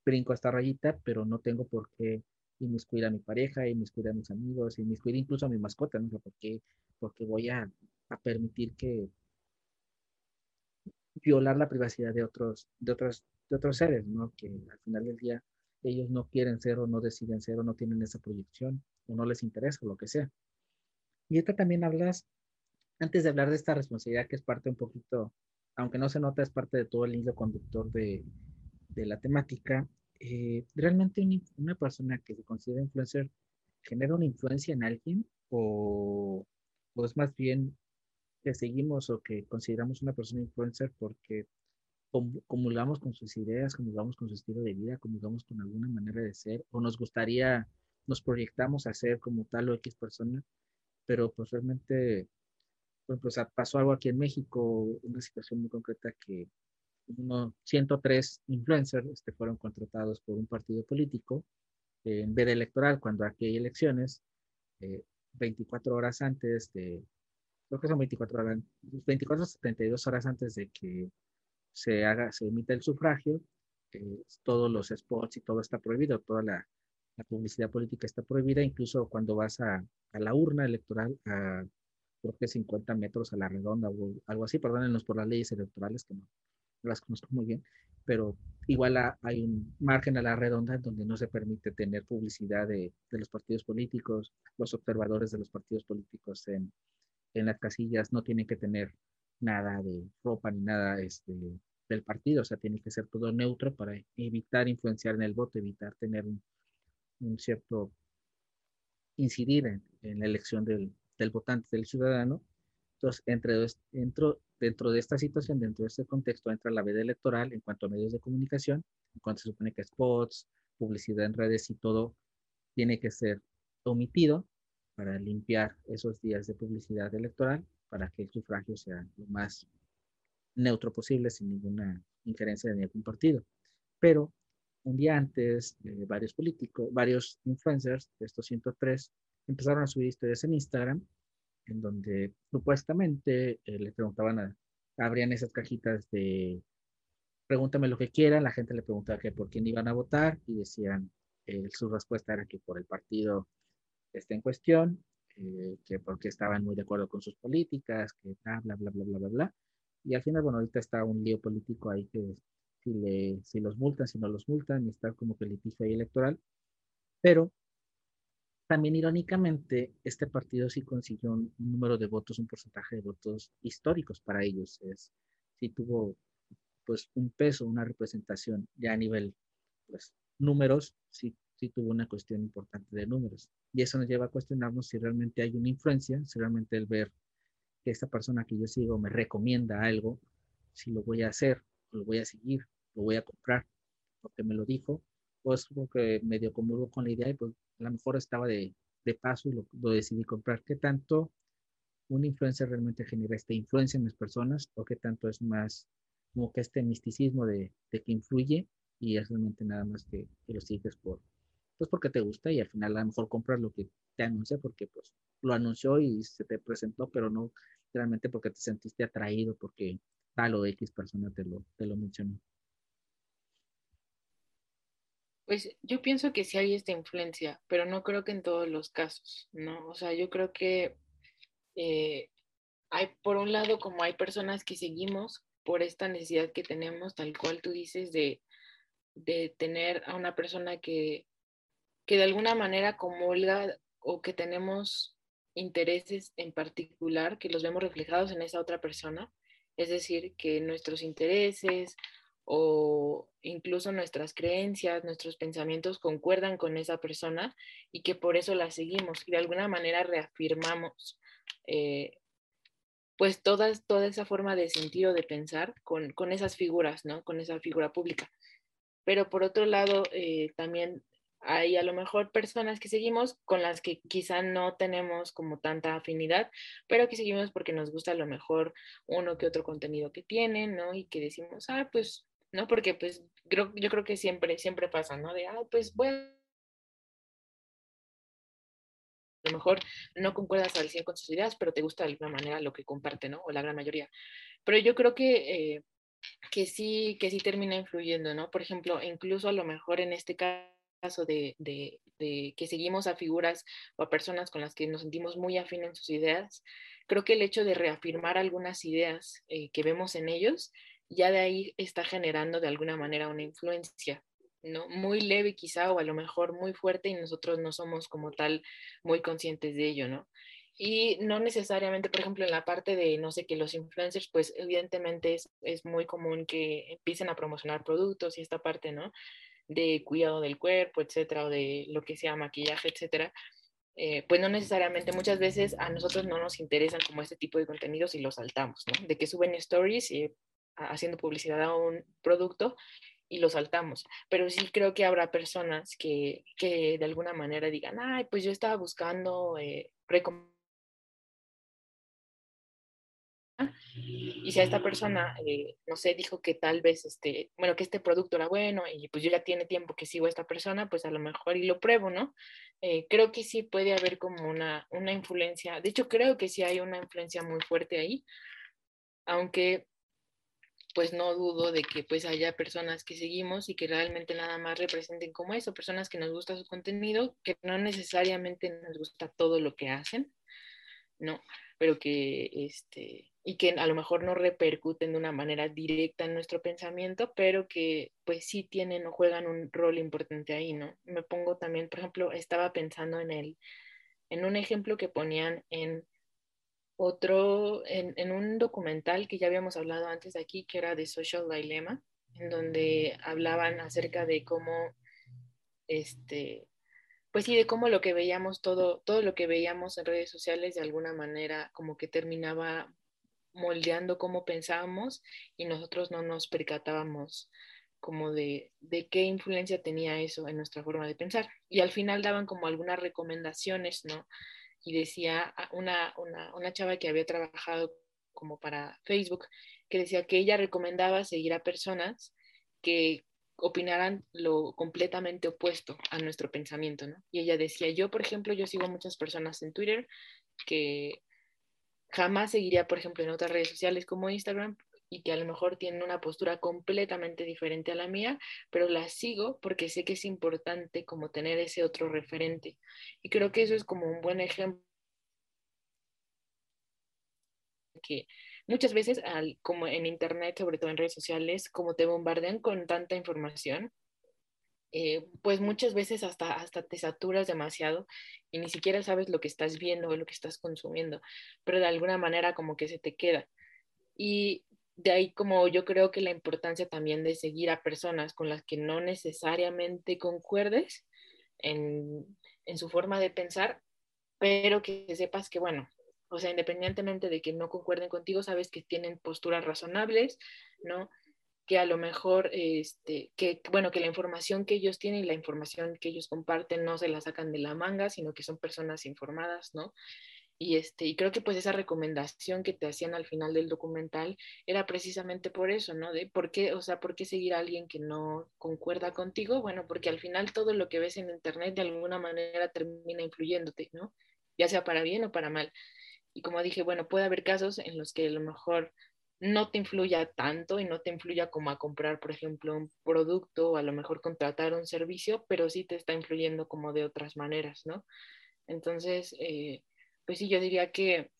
brinco esta rayita, pero no tengo por qué inmiscuir a mi pareja, inmiscuir a mis amigos, inmiscuir incluso a mi mascota, ¿no? ¿Por qué? Porque voy a, a permitir que violar la privacidad de otros, de otros, de otros seres, ¿no? Que al final del día ellos no quieren ser o no deciden ser o no tienen esa proyección o no les interesa o lo que sea. Y esta también hablas, antes de hablar de esta responsabilidad que es parte un poquito, aunque no se nota, es parte de todo el hilo conductor de, de la temática, eh, realmente una persona que se considera influencer genera una influencia en alguien o, o es más bien que seguimos o que consideramos una persona influencer porque comulgamos con sus ideas, comulgamos con su estilo de vida, comulgamos con alguna manera de ser, o nos gustaría, nos proyectamos a ser como tal o X persona, pero pues pues, pasó algo aquí en México, una situación muy concreta que uno, 103 influencers este, fueron contratados por un partido político en vez de electoral, cuando aquí hay elecciones, 24 eh, horas antes de, creo que son 24 horas, 24 72 horas antes de que se haga, se emita el sufragio, eh, todos los spots y todo está prohibido, toda la, la, publicidad política está prohibida, incluso cuando vas a, a la urna electoral, a creo que 50 metros a la redonda o algo así, perdónenos por las leyes electorales que no, las conozco muy bien, pero igual hay un margen a la redonda donde no se permite tener publicidad de, de los partidos políticos, los observadores de los partidos políticos en, en las casillas no tienen que tener nada de ropa ni nada este, del partido, o sea, tiene que ser todo neutro para evitar influenciar en el voto, evitar tener un, cierto incidir en, la elección del, del, votante, del ciudadano. Entonces, dentro, de esta situación, dentro de este contexto, entra la veda electoral en cuanto a medios de comunicación, en cuanto se supone que spots, publicidad en redes y todo tiene que ser omitido para limpiar esos días de publicidad electoral para que el sufragio sea lo más neutro posible sin ninguna injerencia de ningún partido. Pero un día antes, varios políticos, varios influencers de estos 103 empezaron a subir historias en Instagram en donde supuestamente eh, le preguntaban, a, abrían esas cajitas de pregúntame lo que quieran, la gente le preguntaba que por quién iban a votar y decían, eh, su respuesta era que por el partido está en cuestión, eh, que porque estaban muy de acuerdo con sus políticas, que bla, bla, bla, bla, bla, bla, bla. Y al final, bueno, ahorita está un lío político ahí que si, le, si los multan, si no los multan, y está como que litigio ahí electoral. Pero también irónicamente, este partido sí consiguió un, número de votos, un porcentaje de votos históricos para ellos. Es, sí tuvo pues un peso, una representación ya a nivel pues números, sí sí tuvo una cuestión importante de números. Y eso nos lleva a cuestionarnos si realmente hay una influencia, si realmente el ver que esta persona que yo sigo me recomienda algo, si lo voy a hacer, lo voy a seguir, lo voy a comprar, porque me lo dijo, pues porque medio comulgo con la idea y pues a lo mejor estaba de, de paso y lo, decidí comprar. ¿Qué tanto una influencia realmente genera esta influencia en las personas o qué tanto es más como que este misticismo de, de que influye y es realmente nada más que, que lo sigues por, pues porque te gusta y al final a lo mejor compras lo que te anuncia porque pues lo anunció y se te presentó, pero no realmente porque te sentiste atraído, porque tal o X persona te lo, te lo mencionó. Pues yo pienso que sí hay esta influencia, pero no creo que en todos los casos, ¿no? O sea, yo creo que eh, hay, por un lado, como hay personas que seguimos por esta necesidad que tenemos, tal cual tú dices, de, de tener a una persona que, que de alguna manera comulga o que tenemos intereses en particular que los vemos reflejados en esa otra persona, es decir, que nuestros intereses o incluso nuestras creencias, nuestros pensamientos concuerdan con esa persona y que por eso la seguimos y de alguna manera reafirmamos eh, pues toda, toda esa forma de sentido de pensar con, con, esas figuras, ¿no? Con esa figura pública. Pero por otro lado, eh, también hay a lo mejor personas que seguimos con las que quizá no tenemos como tanta afinidad, pero que seguimos porque nos gusta a lo mejor uno que otro contenido que tienen, ¿no? Y que decimos, ah, pues ¿no? Porque pues creo, yo creo que siempre, siempre pasa, ¿no? De, ah, pues bueno, a lo mejor no concuerdas al 100 con sus ideas, pero te gusta de alguna manera lo que comparte, ¿no? O la gran mayoría. Pero yo creo que, eh, que, sí, que sí termina influyendo, ¿no? Por ejemplo, incluso a lo mejor en este caso de, de, que seguimos a figuras o a personas con las que nos sentimos muy afines en sus ideas, creo que el hecho de reafirmar algunas ideas eh, que vemos en ellos ya de ahí está generando de alguna manera una influencia, ¿no? Muy leve quizá o a lo mejor muy fuerte y nosotros no somos como tal muy conscientes de ello, ¿no? Y no necesariamente, por ejemplo, en la parte de, no sé, que los influencers, pues evidentemente es, es muy común que empiecen a promocionar productos y esta parte, ¿no? De cuidado del cuerpo, etcétera, o de lo que sea maquillaje, etcétera. Eh, pues no necesariamente, muchas veces a nosotros no nos interesan como este tipo de contenidos y los saltamos, ¿no? De que suben stories y haciendo publicidad a un producto y lo saltamos. Pero sí creo que habrá personas que, que de alguna manera digan, ay, pues yo estaba buscando eh, y si a esta persona, eh, no sé, dijo que tal vez, este, bueno, que este producto era bueno y pues yo ya tiene tiempo que sigo a esta persona, pues a lo mejor y lo pruebo, ¿no? Eh, creo que sí puede haber como una, una influencia, de hecho creo que sí hay una influencia muy fuerte ahí, aunque pues no dudo de que pues haya personas que seguimos y que realmente nada más representen como eso, personas que nos gusta su contenido, que no necesariamente nos gusta todo lo que hacen, ¿no? Pero que, este, y que a lo mejor no repercuten de una manera directa en nuestro pensamiento, pero que pues sí tienen o juegan un rol importante ahí, ¿no? Me pongo también, por ejemplo, estaba pensando en el, en un ejemplo que ponían en otro, en, un documental que ya habíamos hablado antes aquí, que era de Social Dilemma, en donde hablaban acerca de cómo, este, pues sí, de cómo lo que veíamos, todo, todo lo que veíamos en redes sociales de alguna manera como que terminaba moldeando cómo pensábamos y nosotros no nos percatábamos como de, de, qué influencia tenía eso en nuestra forma de pensar. Y al final daban como algunas recomendaciones, ¿no? Y decía una, una, una chava que había trabajado como para Facebook, que decía que ella recomendaba seguir a personas que opinaran lo completamente opuesto a nuestro pensamiento, ¿no? Y ella decía, yo, por ejemplo, yo sigo muchas personas en Twitter que jamás seguiría, por ejemplo, en otras redes sociales como Instagram y que a lo mejor tienen una postura completamente diferente a la mía, pero la sigo porque sé que es importante como tener ese otro referente. Y creo que eso es como un buen ejemplo que muchas veces, al, como en Internet, sobre todo en redes sociales, como te bombardean con tanta información, eh, pues muchas veces hasta, hasta te saturas demasiado y ni siquiera sabes lo que estás viendo o lo que estás consumiendo, pero de alguna manera como que se te queda. Y de ahí como yo creo que la importancia también de seguir a personas con las que no necesariamente concuerdes en, en su forma de pensar, pero que sepas que, bueno, o sea, independientemente de que no concuerden contigo, sabes que tienen posturas razonables, ¿no? Que a lo mejor, este, que, bueno, que la información que ellos tienen y la información que ellos comparten no se la sacan de la manga, sino que son personas informadas, ¿no? Y, este, y creo que pues esa recomendación que te hacían al final del documental era precisamente por eso, ¿no? De por qué, o sea, por qué seguir a alguien que no concuerda contigo. Bueno, porque al final todo lo que ves en internet de alguna manera termina influyéndote, ¿no? ya sea para bien o para mal. Y como dije, bueno, puede haber casos en los que a lo mejor no te influya tanto y no te influya como a comprar, por ejemplo, un producto o a lo mejor contratar un servicio, pero sí te está influyendo como de otras maneras, ¿no? Entonces, eh, pues sí, yo diría que,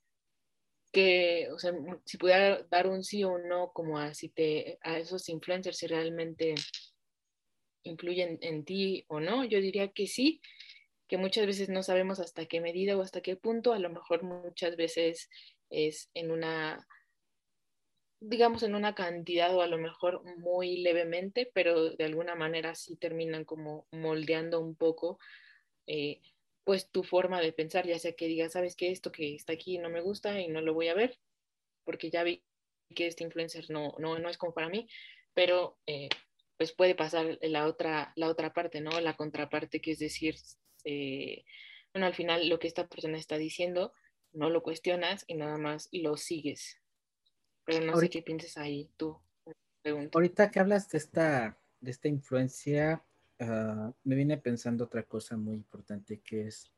que, o sea, si pudiera dar un sí o un no como a, si te, a esos influencers si realmente influyen en ti o no, yo diría que sí, que muchas veces no sabemos hasta qué medida o hasta qué punto, a lo mejor muchas veces es en una, digamos, en una cantidad o a lo mejor muy levemente, pero de alguna manera sí terminan como moldeando un poco, eh, pues tu forma de pensar, ya sea que digas, sabes que esto que está aquí no me gusta y no lo voy a ver, porque ya vi que este influencer no, no, no es como para mí, pero eh, pues puede pasar la otra, la otra parte, ¿no? La contraparte, que es decir, eh, bueno, al final lo que esta persona está diciendo, no lo cuestionas y nada más lo sigues. Pero no sé qué piensas ahí tú. Ahorita que hablas de esta, de esta influencia, uh, me viene pensando otra cosa muy importante que es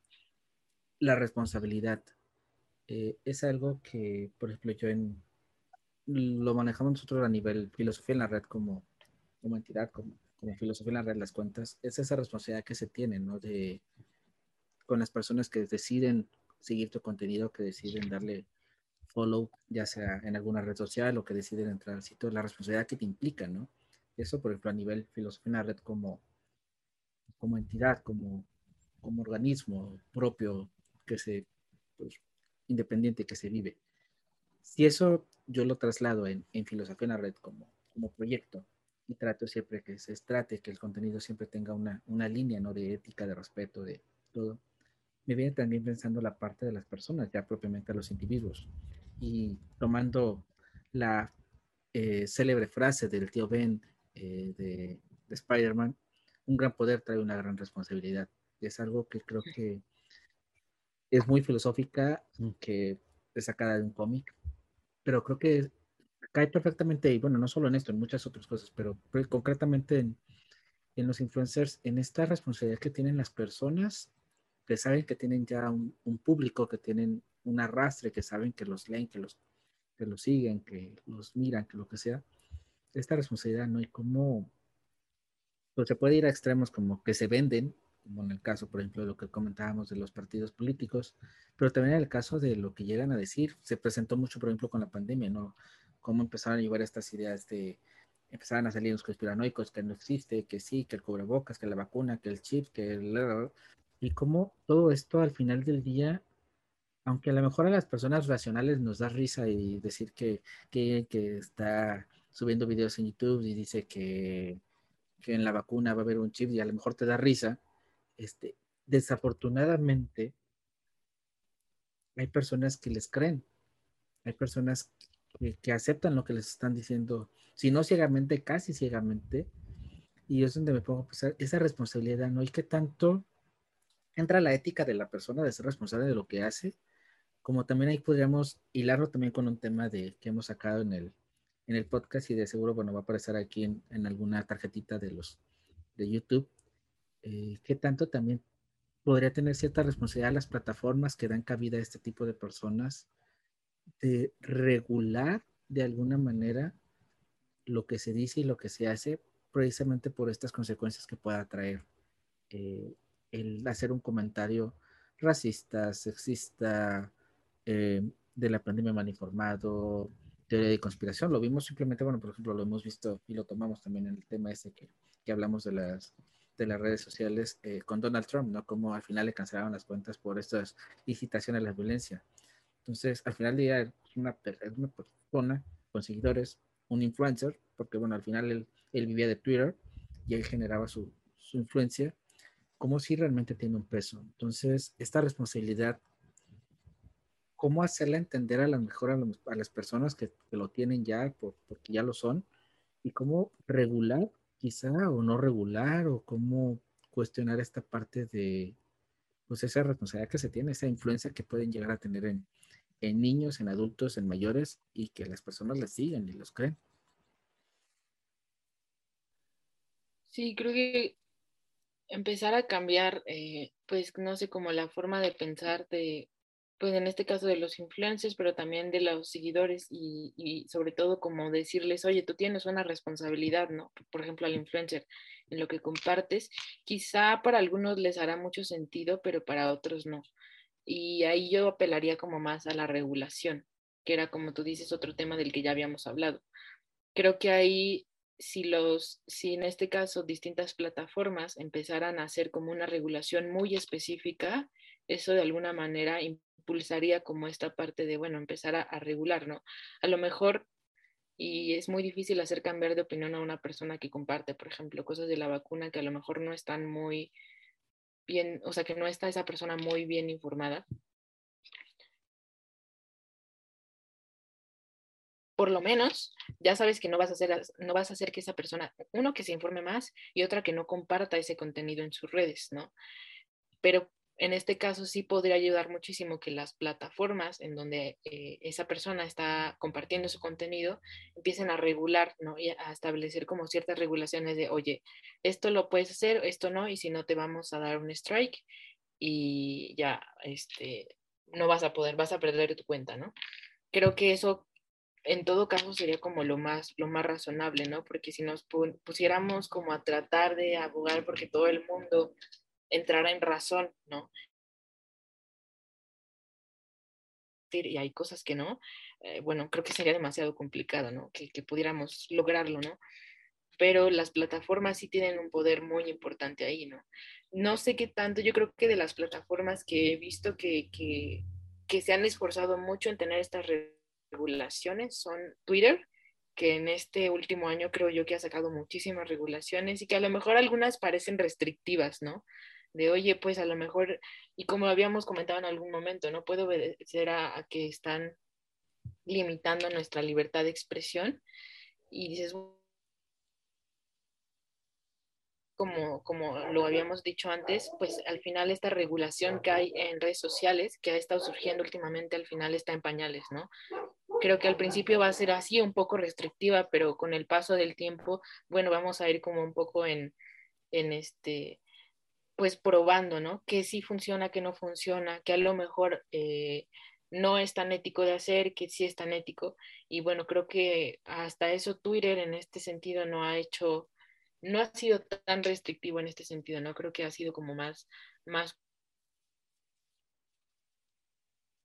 la responsabilidad. Eh, es algo que, por ejemplo, yo en, lo manejamos nosotros a nivel filosofía en la red como, como entidad, como como filosofía en la red las cuentas, es esa responsabilidad que se tiene, ¿no? De, con las personas que deciden seguir tu contenido, que deciden darle follow, ya sea en alguna red social o que deciden entrar al sitio, la responsabilidad que te implica, ¿no? Eso, por ejemplo, a nivel filosofía en la red como, como entidad, como, como organismo propio que se, pues, independiente que se vive. Si eso yo lo traslado en, en filosofía en la red como, como proyecto, y trato siempre que se trate, que el contenido siempre tenga una, una línea, ¿no? De ética, de respeto, de todo. Me viene también pensando la parte de las personas, ya propiamente a los individuos. Y tomando la eh, célebre frase del tío Ben eh, de, de Spider-Man, un gran poder trae una gran responsabilidad. Es algo que creo que es muy filosófica, que es sacada de un cómic, pero creo que cae perfectamente, y bueno, no solo en esto, en muchas otras cosas, pero, concretamente en, en, los influencers, en esta responsabilidad que tienen las personas, que saben que tienen ya un, un, público, que tienen un arrastre, que saben que los leen, que los, que los siguen, que los miran, que lo que sea, esta responsabilidad no hay como, pues se puede ir a extremos como que se venden, como en el caso, por ejemplo, de lo que comentábamos de los partidos políticos, pero también en el caso de lo que llegan a decir, se presentó mucho, por ejemplo, con la pandemia, ¿no? cómo empezaron a llevar estas ideas de, empezaron a salir los conspiranoicos, que no existe, que sí, que el cubrebocas, que la vacuna, que el chip, que el... Y cómo todo esto al final del día, aunque a lo mejor a las personas racionales nos da risa y decir que, que, que está subiendo videos en YouTube y dice que, que en la vacuna va a haber un chip y a lo mejor te da risa, este, desafortunadamente hay personas que les creen. Hay personas que, aceptan lo que les están diciendo, si no ciegamente, casi ciegamente. Y es donde me pongo a pensar esa responsabilidad, ¿no? Y que tanto entra la ética de la persona de ser responsable de lo que hace, como también ahí podríamos hilarlo también con un tema de que hemos sacado en el, en el podcast y de seguro, bueno, va a aparecer aquí en, en alguna tarjetita de los de YouTube, eh, tanto también podría tener cierta responsabilidad las plataformas que dan cabida a este tipo de personas de regular de alguna manera lo que se dice y lo que se hace precisamente por estas consecuencias que pueda traer eh, el hacer un comentario racista, sexista, eh, de la pandemia mal informado, teoría de conspiración. Lo vimos simplemente, bueno, por ejemplo, lo hemos visto y lo tomamos también en el tema ese que, que hablamos de las, de las redes sociales eh, con Donald Trump, ¿no? Como al final le cancelaron las cuentas por estas incitaciones a la violencia. Entonces, al final del día, es una, una persona con seguidores, un influencer, porque bueno, al final él, él vivía de Twitter y él generaba su, su, influencia, como si realmente tiene un peso. Entonces, esta responsabilidad, ¿cómo hacerla entender a la mejor a, las personas que, que, lo tienen ya, por, porque ya lo son? Y cómo regular, quizá, o no regular, o cómo cuestionar esta parte de, pues esa responsabilidad que se tiene, esa influencia que pueden llegar a tener en, en niños, en adultos, en mayores y que las personas les siguen y los creen. Sí, creo que empezar a cambiar, eh, pues no sé, como la forma de pensar de, pues en este caso de los influencers, pero también de los seguidores y, y, sobre todo como decirles, oye, tú tienes una responsabilidad, ¿no? Por ejemplo, al influencer en lo que compartes, quizá para algunos les hará mucho sentido, pero para otros no. Y ahí yo apelaría como más a la regulación, que era como tú dices, otro tema del que ya habíamos hablado. Creo que ahí si los, si en este caso distintas plataformas empezaran a hacer como una regulación muy específica, eso de alguna manera impulsaría como esta parte de, bueno, empezar a, a regular, ¿no? A lo mejor, y es muy difícil hacer cambiar de opinión a una persona que comparte, por ejemplo, cosas de la vacuna que a lo mejor no están muy bien, o sea, que no está esa persona muy bien informada. por lo menos ya sabes que no vas a hacer, no vas a hacer que esa persona, uno, que se informe más y otra, que no comparta ese contenido en sus redes, ¿no? Pero en este caso sí podría ayudar muchísimo que las plataformas en donde eh, esa persona está compartiendo su contenido empiecen a regular, ¿no? Y a establecer como ciertas regulaciones de, oye, esto lo puedes hacer, esto no, y si no te vamos a dar un strike y ya, este, no vas a poder, vas a perder tu cuenta, ¿no? Creo que eso en todo caso sería como lo más, lo más razonable, ¿no? Porque si nos pusiéramos como a tratar de abogar porque todo el mundo entrara en razón, ¿no? Y hay cosas que no, eh, bueno, creo que sería demasiado complicado, ¿no? Que, que pudiéramos lograrlo, ¿no? Pero las plataformas sí tienen un poder muy importante ahí, ¿no? No sé qué tanto, yo creo que de las plataformas que he visto que, que, que se han esforzado mucho en tener estas regulaciones son Twitter, que en este último año creo yo que ha sacado muchísimas regulaciones y que a lo mejor algunas parecen restrictivas, ¿no? De, oye, pues a lo mejor, y como habíamos comentado en algún momento, no puede obedecer a, a que están limitando nuestra libertad de expresión. Y dices, como, como lo habíamos dicho antes, pues al final esta regulación que hay en redes sociales, que ha estado surgiendo últimamente, al final está en pañales, ¿no? Creo que al principio va a ser así, un poco restrictiva, pero con el paso del tiempo, bueno, vamos a ir como un poco en, en este, pues probando, ¿no? Que sí funciona, que no funciona, que a lo mejor eh, no es tan ético de hacer, que sí es tan ético. Y bueno, creo que hasta eso Twitter en este sentido no ha hecho no ha sido tan restrictivo en este sentido, ¿no? Creo que ha sido como más, más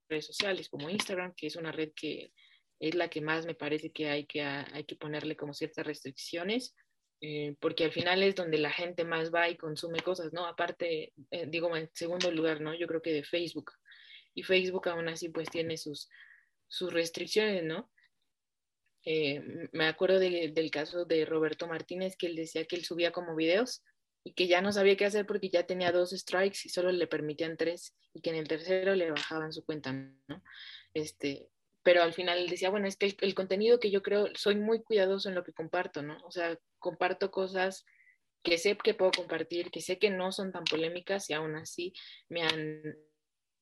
redes sociales como Instagram, que es una red que es la que más me parece que hay que, hay que ponerle como ciertas restricciones, eh, porque al final es donde la gente más va y consume cosas, ¿no? Aparte, eh, digo, en segundo lugar, ¿no? Yo creo que de Facebook. Y Facebook aún así pues tiene sus, sus restricciones, ¿no? Eh, me acuerdo del caso de Roberto Martínez, que él decía que él subía como videos y que ya no sabía qué hacer porque ya tenía dos strikes y solo le permitían tres y que en el tercero le bajaban su cuenta, ¿no? Este, pero al final decía, bueno, es que el, contenido que yo creo, soy muy cuidadoso en lo que comparto, ¿no? O sea, comparto cosas que sé que puedo compartir, que sé que no son tan polémicas y aún así me han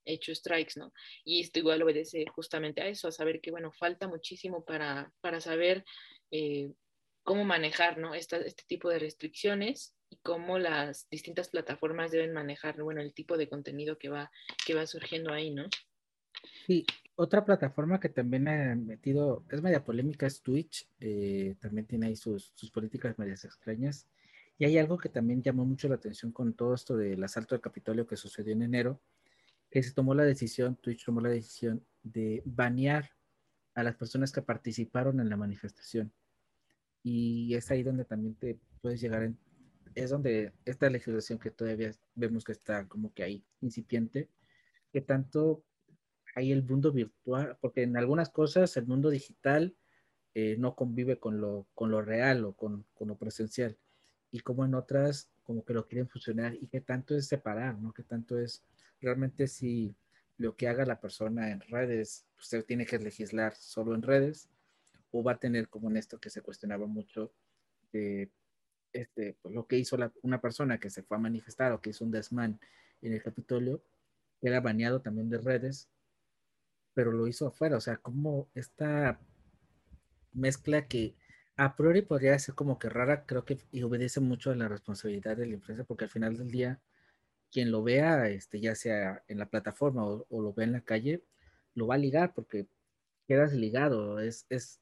hecho strikes, ¿no? Y esto igual obedece justamente a eso, a saber que, bueno, falta muchísimo para, para saber eh, cómo manejar, ¿no? este tipo de restricciones y cómo las distintas plataformas deben manejar, bueno, el tipo de contenido que va, que va surgiendo ahí, ¿no? Sí, otra plataforma que también ha metido, es media polémica, es Twitch, eh, también tiene ahí sus, sus políticas medias extrañas. Y hay algo que también llamó mucho la atención con todo esto del asalto al Capitolio que sucedió en enero, que se tomó la decisión, Twitch tomó la decisión de banear a las personas que participaron en la manifestación. Y es ahí donde también te puedes llegar, en, es donde esta legislación que todavía vemos que está como que ahí incipiente, que tanto hay el mundo virtual, porque en algunas cosas el mundo digital eh, no convive con lo, con lo real o con, con, lo presencial, y como en otras como que lo quieren fusionar y que tanto es separar, ¿no? Que tanto es realmente si lo que haga la persona en redes, usted tiene que legislar solo en redes, o va a tener como en esto que se cuestionaba mucho de este, pues, lo que hizo una persona que se fue a manifestar o que hizo un desmán en el Capitolio, era baneado también de redes, pero lo hizo afuera, o sea, como esta mezcla que a priori podría ser como que rara, creo que y obedece mucho a la responsabilidad de la empresa, porque al final del día, quien lo vea, este, ya sea en la plataforma o, lo vea en la calle, lo va a ligar porque quedas ligado. Es, es,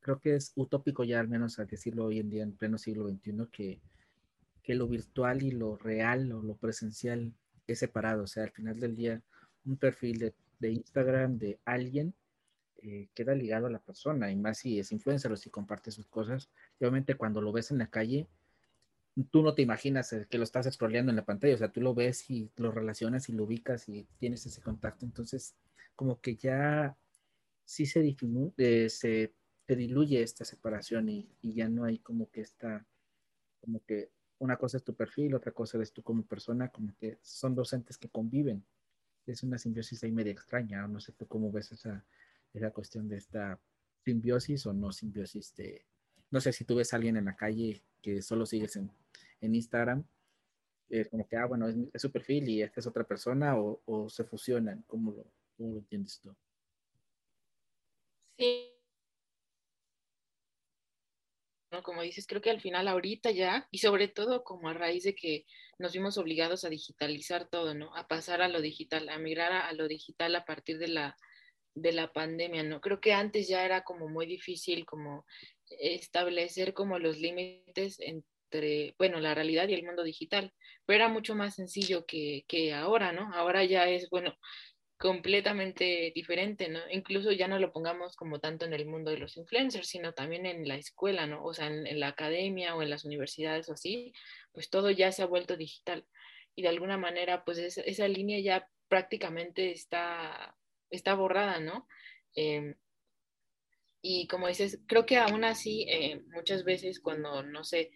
creo que es utópico ya al menos a decirlo hoy en día en pleno siglo XXI que, que lo virtual y lo real o lo presencial es separado. O sea, al final del día, un perfil de, de Instagram de alguien eh, queda ligado a la persona y más si es influencer o si comparte sus cosas. obviamente cuando lo ves en la calle, tú no te imaginas que lo estás scrolleando en la pantalla, o sea, tú lo ves y lo relacionas y lo ubicas y tienes ese contacto. Entonces, como que ya sí se, eh, se, diluye esta separación y, y, ya no hay como que esta, como que una cosa es tu perfil, otra cosa eres tú como persona, como que son dos entes que conviven. Es una simbiosis ahí media extraña, no sé tú cómo ves esa, esa cuestión de esta simbiosis o no simbiosis de, no sé si tú ves a alguien en la calle que solo sigues en, en Instagram, es como que, ah, bueno, es, su perfil y esta es otra persona o, o se fusionan, ¿cómo lo, ¿cómo lo entiendes tú? Sí, ¿no? Como dices, creo que al final ahorita ya, y sobre todo como a raíz de que nos vimos obligados a digitalizar todo, ¿no? A pasar a lo digital, a migrar a, a, lo digital a partir de la, de la pandemia, ¿no? Creo que antes ya era como muy difícil como establecer como los límites entre, bueno, la realidad y el mundo digital, pero era mucho más sencillo que, que ahora, ¿no? Ahora ya es, bueno, completamente diferente, ¿no? Incluso ya no lo pongamos como tanto en el mundo de los influencers, sino también en la escuela, ¿no? O sea, en, la academia o en las universidades o así, pues todo ya se ha vuelto digital. Y de alguna manera, pues esa línea ya prácticamente está está borrada, ¿no? Em, y como dices, creo que aún así, eh, muchas veces cuando, no sé,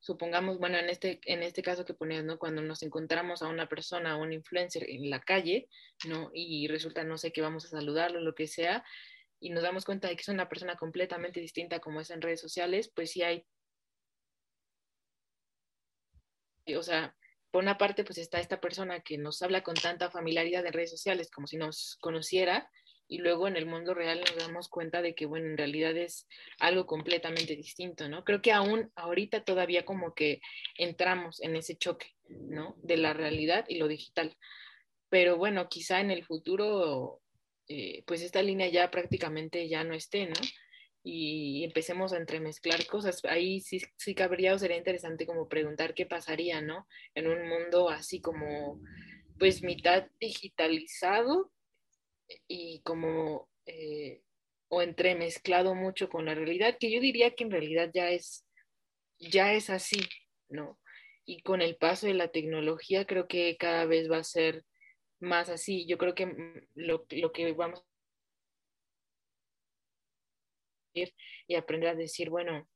supongamos, bueno, en este, en este caso que ponías, ¿no? Cuando nos encontramos a una persona, a un influencer en la calle, ¿no? Y resulta, no sé, que vamos a saludarlo, lo que sea, y nos damos cuenta de que es una persona completamente distinta como es en redes sociales, pues sí hay, o sea, por una parte, pues está esta persona que nos habla con tanta familiaridad en redes sociales como si nos conociera, y luego en el mundo real nos damos cuenta de que, bueno, en realidad es algo completamente distinto, ¿no? Creo que aún ahorita todavía como que entramos en ese choque, ¿no? De la realidad y lo digital. Pero bueno, quizá en el futuro, eh, pues esta línea ya prácticamente ya no esté, ¿no? y empecemos a entremezclar cosas. Ahí sí, sí cabría o sería interesante como preguntar qué pasaría, ¿no? En un mundo así como, pues mitad digitalizado y como, eh, o entremezclado mucho con la realidad, que yo diría que en realidad ya es, ya es así, ¿no? Y con el paso de la tecnología creo que cada vez va a ser más así. Yo creo que mm, lo, lo que vamos y aprender a decir, bueno,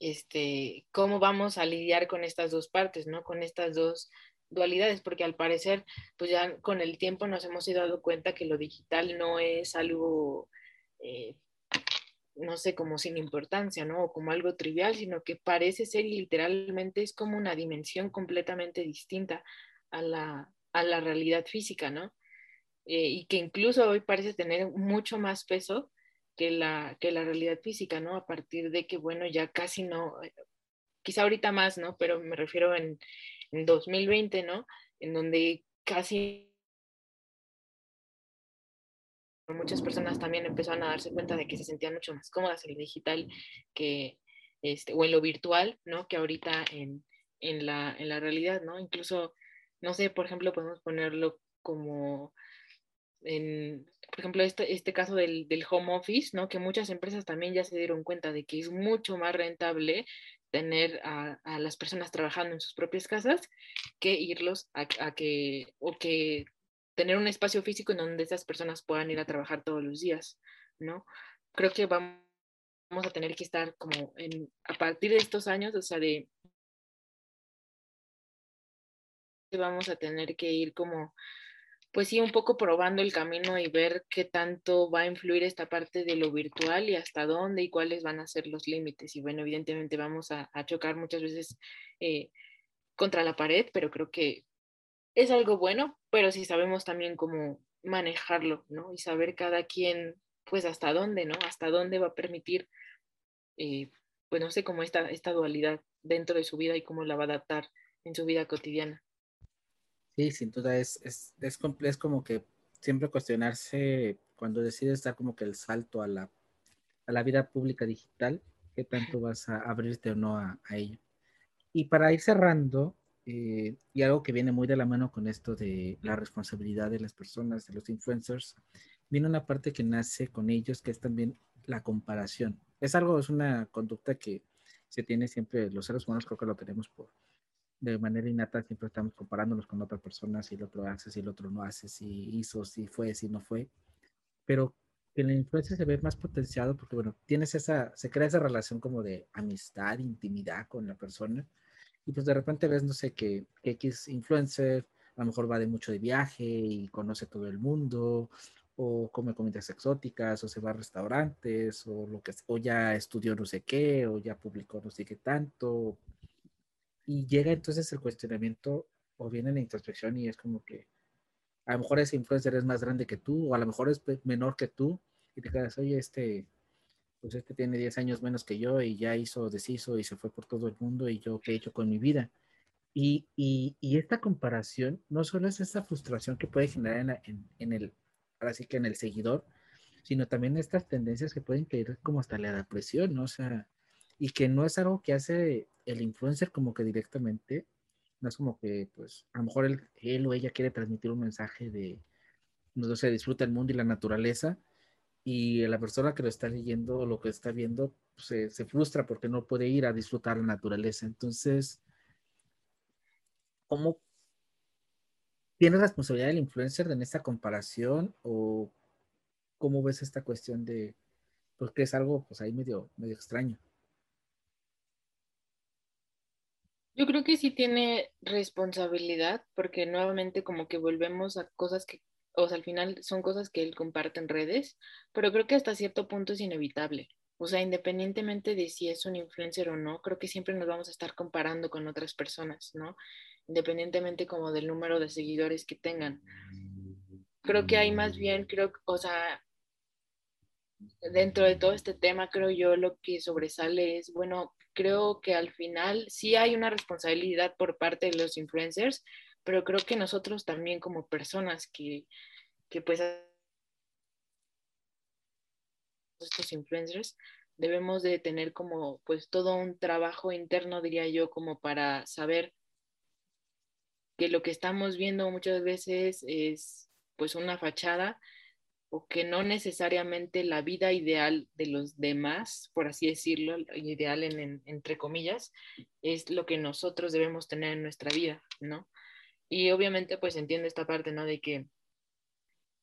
este, cómo vamos a lidiar con estas dos partes, ¿no? Con estas dos dualidades, porque al parecer, pues ya con el tiempo nos hemos ido dando cuenta que lo digital no es algo, eh, no sé, como sin importancia, ¿no? O como algo trivial, sino que parece ser y literalmente es como una dimensión completamente distinta a la, a la realidad física, ¿no? Eh, y que incluso hoy parece tener mucho más peso que la, que la realidad física, ¿no? A partir de que, bueno, ya casi no, eh, quizá ahorita más, ¿no? Pero me refiero en, 2020, ¿no? En donde casi muchas personas también empezaron a darse cuenta de que se sentían mucho más cómodas en lo digital que, este, o en lo virtual, ¿no? Que ahorita en, en, la, en la realidad, ¿no? Incluso, no sé, por ejemplo, podemos ponerlo como en, por ejemplo, este, este caso del, del, home office, ¿no? Que muchas empresas también ya se dieron cuenta de que es mucho más rentable tener a, a las personas trabajando en sus propias casas que irlos a, a, que, o que tener un espacio físico en donde esas personas puedan ir a trabajar todos los días, ¿no? Creo que vamos a tener que estar como en, a partir de estos años, o sea, de vamos a tener que ir como pues sí, un poco probando el camino y ver qué tanto va a influir esta parte de lo virtual y hasta dónde y cuáles van a ser los límites. Y bueno, evidentemente vamos a, chocar muchas veces eh, contra la pared, pero creo que es algo bueno, pero sí sabemos también cómo manejarlo, ¿no? Y saber cada quien, pues hasta dónde, ¿no? Hasta dónde va a permitir eh, pues no sé, cómo esta, esta dualidad dentro de su vida y cómo la va a adaptar en su vida cotidiana. Sin duda es, es, es, es como que siempre cuestionarse cuando decides dar como que el salto a la, a la vida pública digital, qué tanto vas a abrirte o no a, a ello. Y para ir cerrando, eh, y algo que viene muy de la mano con esto de la responsabilidad de las personas, de los influencers, viene una parte que nace con ellos, que es también la comparación. Es algo, es una conducta que se tiene siempre, los seres humanos creo que lo tenemos por, de manera innata, siempre estamos comparándonos con otras personas, si el otro hace, si el otro no hace, si hizo, si fue, si no fue. Pero en la influencia se ve más potenciado porque, bueno, tienes esa, se crea esa relación como de amistad, intimidad con la persona. Y pues de repente ves, no sé, que, que X influencer a lo mejor va de mucho de viaje y conoce todo el mundo, o come comidas exóticas, o se va a restaurantes, o lo que o ya estudió no sé qué, o ya publicó no sé qué tanto. Y llega entonces el cuestionamiento, o viene la introspección, y es como que a lo mejor ese influencer es más grande que tú, o a lo mejor es menor que tú, y te quedas, oye, este, pues este tiene 10 años menos que yo y ya hizo, deshizo y se fue por todo el mundo y yo qué he hecho con mi vida. Y, y, y esta comparación no solo es esa frustración que puede generar en, en, el, ahora sí que en el seguidor, sino también estas tendencias que pueden caer como hasta la depresión, ¿no? O sea, y que no es algo que hace el influencer como que directamente, no es como que, pues, a lo mejor él, o ella quiere transmitir un mensaje de, no sé, disfruta el mundo y la naturaleza, y la persona que lo está leyendo o lo que está viendo se, se, frustra porque no puede ir a disfrutar la naturaleza. Entonces, ¿cómo tiene responsabilidad el influencer en esta comparación o cómo ves esta cuestión de, porque es algo pues ahí medio, medio extraño? Yo creo que sí tiene responsabilidad porque nuevamente como que volvemos a cosas que o sea, al final son cosas que él comparte en redes, pero creo que hasta cierto punto es inevitable. O sea, independientemente de si es un influencer o no, creo que siempre nos vamos a estar comparando con otras personas, ¿no? Independientemente como del número de seguidores que tengan. Creo que hay más bien, creo, o sea, dentro de todo este tema, creo yo, lo que sobresale es, bueno, creo que al final sí hay una responsabilidad por parte de los influencers, pero creo que nosotros también como personas que, que pues estos influencers debemos de tener como pues todo un trabajo interno diría yo como para saber que lo que estamos viendo muchas veces es pues una fachada o que no necesariamente la vida ideal de los demás, por así decirlo, ideal en, entre comillas, es lo que nosotros debemos tener en nuestra vida, ¿no? Y obviamente pues entiendo esta parte, ¿no? De que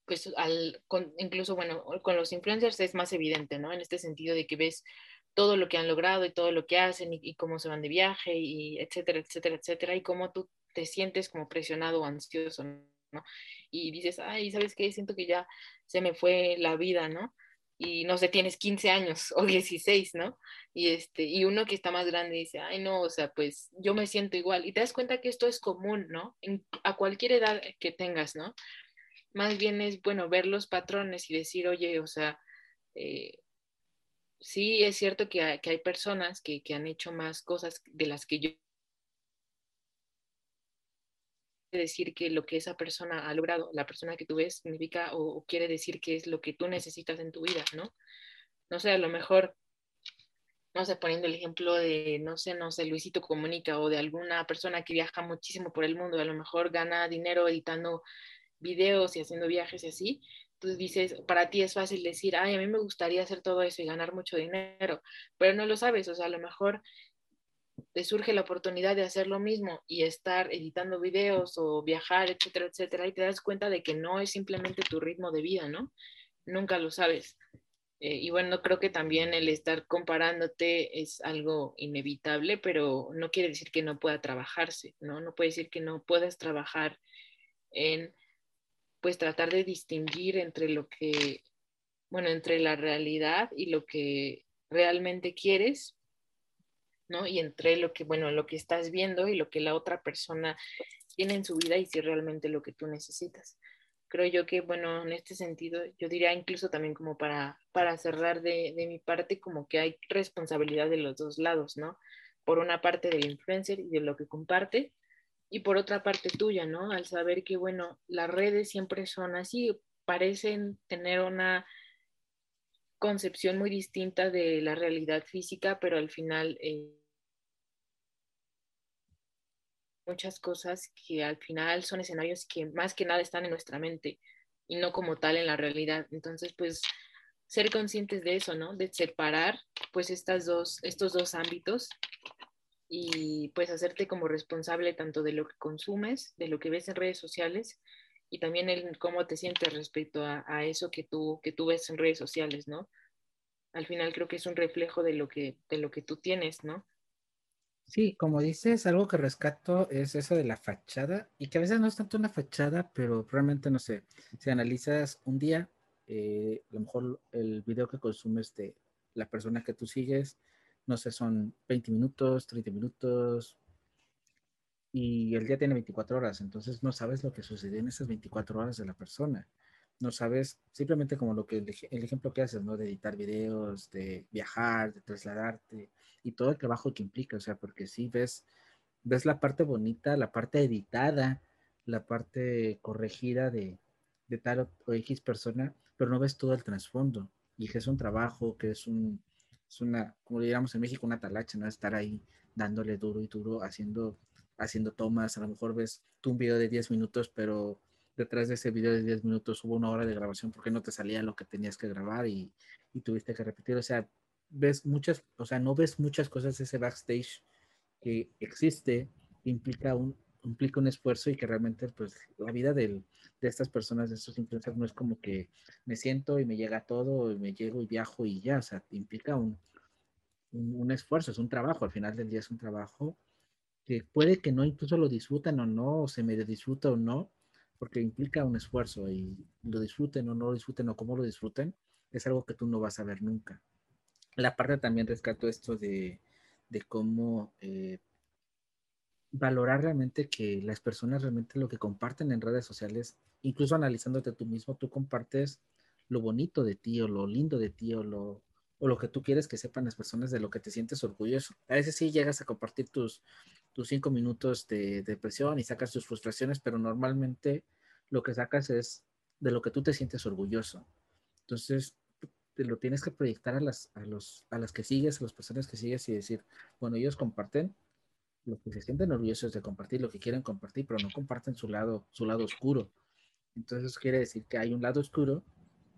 pues al, con, incluso, bueno, con los influencers es más evidente, ¿no? En este sentido de que ves todo lo que han logrado y todo lo que hacen y, cómo se van de viaje y etcétera, etcétera, etcétera, y cómo tú te sientes como presionado o ansioso, Y dices, ay, ¿sabes qué? Siento que ya se me fue la vida, ¿no? y no sé, tienes 15 años *laughs* o 16, ¿no? Y, este, y uno que está más grande dice, ay, no, o sea, pues yo me siento igual. Y te das cuenta que esto es común, ¿no? A cualquier edad que tengas, ¿no? Más bien es, bueno, ver los patrones y decir, oye, o sea, eh, sí es cierto que hay, que hay personas que, que han hecho más cosas de las que yo decir que lo que esa persona ha logrado, la persona que tú ves, significa o, quiere decir que es lo que tú necesitas en tu vida, ¿no? No sé, a lo mejor, no sé, poniendo el ejemplo de, no sé, no sé, Luisito Comunica o de alguna persona que viaja muchísimo por el mundo, a lo mejor gana dinero editando videos y haciendo viajes y así, tú dices, para ti es fácil decir, ay, a mí me gustaría hacer todo eso y ganar mucho dinero, pero no lo sabes, o sea, a lo mejor te surge la oportunidad de hacer lo mismo y estar editando videos o viajar, etcétera, etcétera, y te das cuenta de que no es simplemente tu ritmo de vida, ¿no? Nunca lo sabes. Eh, y bueno, creo que también el estar comparándote es algo inevitable, pero no quiere decir que no pueda trabajarse, ¿no? No puede decir que no puedas trabajar en, pues, tratar de distinguir entre lo que, bueno, entre la realidad y lo que realmente quieres ¿no? Y entre lo que, bueno, lo que estás viendo y lo que la otra persona tiene en su vida y si realmente lo que tú necesitas. creo yo que, bueno, en este sentido, yo diría incluso también como para, para cerrar de, de mi parte, como que hay responsabilidad de los dos lados, ¿no? Por una parte del influencer y de lo que comparte, y por otra parte tuya, ¿no? Al saber que, bueno, las redes siempre son así, parecen tener una concepción muy distinta de la realidad física, pero al final eh, muchas cosas que al final son escenarios que más que nada están en nuestra mente y no como tal en la realidad. Entonces, pues ser conscientes de eso, ¿no? De separar pues estas dos, estos dos ámbitos y pues hacerte como responsable tanto de lo que consumes, de lo que ves en redes sociales y también el cómo te sientes respecto a, eso que tú, que tú ves en redes sociales, ¿no? Al final creo que es un reflejo de lo que, de lo que tú tienes, ¿no? Sí, como dices, algo que rescato es eso de la fachada y que a veces no es tanto una fachada, pero realmente no sé, si analizas un día, eh, a lo mejor el video que consumes de la persona que tú sigues, no sé, son 20 minutos, 30 minutos, y el día tiene 24 horas, entonces no sabes lo que sucedió en esas 24 horas de la persona. No sabes, simplemente como lo que el, el ejemplo que haces, ¿no? De editar videos, de viajar, de trasladarte y todo el trabajo que implica, o sea, porque sí ves, ves la parte bonita, la parte editada, la parte corregida de, de tal o, o X persona, pero no ves todo el trasfondo y que es un trabajo, que es un, es una, como diríamos en México, una talacha, ¿no? Estar ahí dándole duro y duro, haciendo haciendo tomas, a lo mejor ves tú un video de 10 minutos, pero detrás de ese video de 10 minutos hubo una hora de grabación porque no te salía lo que tenías que grabar y, y tuviste que repetir, o sea, ves muchas, o sea, no ves muchas cosas de ese backstage que existe, implica un, implica un esfuerzo y que realmente pues la vida del, de estas personas, de estos influencers no es como que me siento y me llega todo, y me llego y viajo y ya, o sea, implica un, un, un esfuerzo, es un trabajo, al final del día es un trabajo que puede que no incluso lo disfrutan o no, o se me disfruta o no, porque implica un esfuerzo y lo disfruten o no lo disfruten o cómo lo disfruten, es algo que tú no vas a ver nunca. La parte también rescato esto de, de cómo eh, valorar realmente que las personas realmente lo que comparten en redes sociales, incluso analizándote tú mismo, tú compartes lo bonito de ti o lo lindo de ti o lo, o lo que tú quieres que sepan las personas de lo que te sientes orgulloso. A veces sí llegas a compartir tus, tus cinco minutos de depresión y sacas tus frustraciones, pero normalmente lo que sacas es de lo que tú te sientes orgulloso. Entonces, te lo tienes que proyectar a las, a, los, a las que sigues, a las personas que sigues y decir, bueno, ellos comparten lo que se sienten orgullosos de compartir, lo que quieren compartir, pero no comparten su lado, su lado oscuro. Entonces, quiere decir que hay un lado oscuro,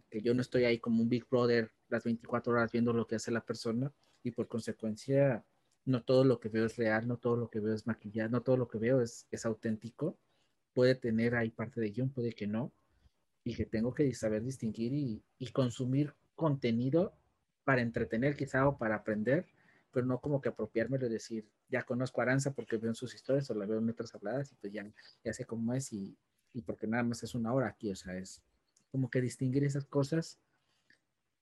que yo no estoy ahí como un Big Brother las 24 horas viendo lo que hace la persona y por consecuencia no todo lo que veo es real, no todo lo que veo es maquillado, no todo lo que veo es, es auténtico. Puede tener ahí parte de guion, puede que no. Y que tengo que saber distinguir y, y consumir contenido para entretener quizá o para aprender, pero no como que apropiármelo y decir, ya conozco a Aranza porque veo en sus historias o la veo en otras habladas y pues ya, ya sé cómo es y, y porque nada más es una hora aquí, o sea, es como que distinguir esas cosas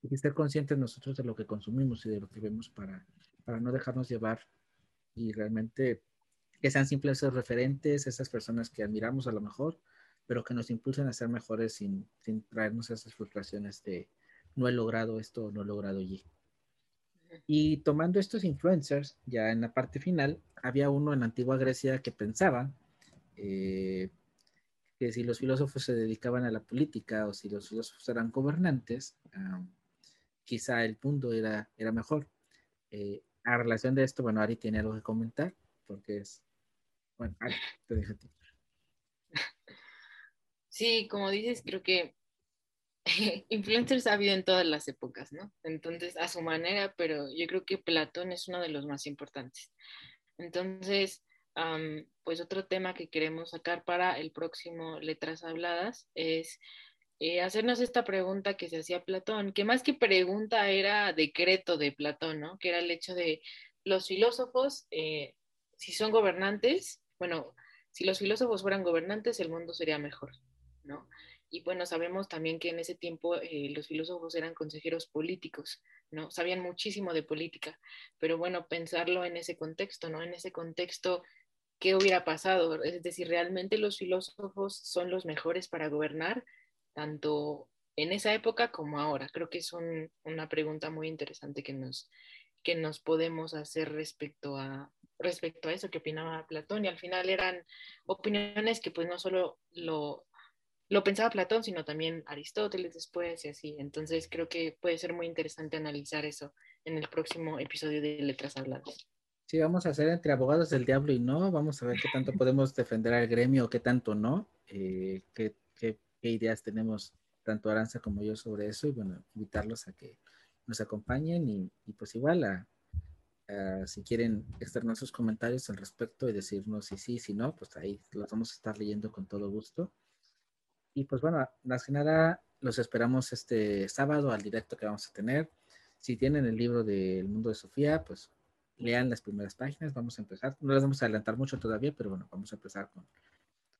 y estar conscientes nosotros de lo que consumimos y de lo que vemos para, para no dejarnos llevar y realmente que sean simples esos referentes, esas personas que admiramos a lo mejor, pero que nos impulsen a ser mejores sin, sin traernos esas frustraciones de no he logrado esto no he logrado y. Y tomando estos influencers, ya en la parte final, había uno en la antigua Grecia que pensaba eh, que si los filósofos se dedicaban a la política o si los filósofos eran gobernantes, um, quizá el mundo era, era mejor. Eh, a relación de esto, bueno, Ari tiene algo que comentar, porque es, bueno, Ari, te dejo a ti. Sí, como dices, creo que *laughs* influencers ha habido en todas las épocas, ¿no? Entonces, a su manera, pero yo creo que Platón es uno de los más importantes. Entonces, um, pues otro tema que queremos sacar para el próximo Letras Habladas es eh, hacernos esta pregunta que se hacía Platón, que más que pregunta era decreto de Platón, ¿no? Que era el hecho de los filósofos, eh, si son gobernantes, bueno, si los filósofos fueran gobernantes, el mundo sería mejor, ¿no? Y bueno, sabemos también que en ese tiempo eh, los filósofos eran consejeros políticos, ¿no? Sabían muchísimo de política, pero bueno, pensarlo en ese contexto, ¿no? En ese contexto, ¿qué hubiera pasado? Es decir, ¿realmente los filósofos son los mejores para gobernar? Tanto en esa época como ahora. Creo que es una pregunta muy interesante que nos, que nos podemos hacer respecto a, respecto a eso que opinaba Platón y al final eran opiniones que pues no solo lo, lo pensaba Platón, sino también Aristóteles después y así. Entonces creo que puede ser muy interesante analizar eso en el próximo episodio de Letras Habladas. Sí, vamos a hacer entre abogados del diablo y no, vamos a ver qué tanto podemos defender al gremio, qué tanto no, eh, qué, qué, qué ideas tenemos tanto Aranza como yo sobre eso y bueno, invitarlos a que nos acompañen y, pues igual a, si quieren externar sus comentarios al respecto y decirnos si sí, si no, pues ahí los vamos a estar leyendo con todo gusto. Y pues bueno, más que nada los esperamos este sábado al directo que vamos a tener. Si tienen el libro del mundo de Sofía, pues lean las primeras páginas, vamos a empezar. No las vamos a adelantar mucho todavía, pero bueno, vamos a empezar con,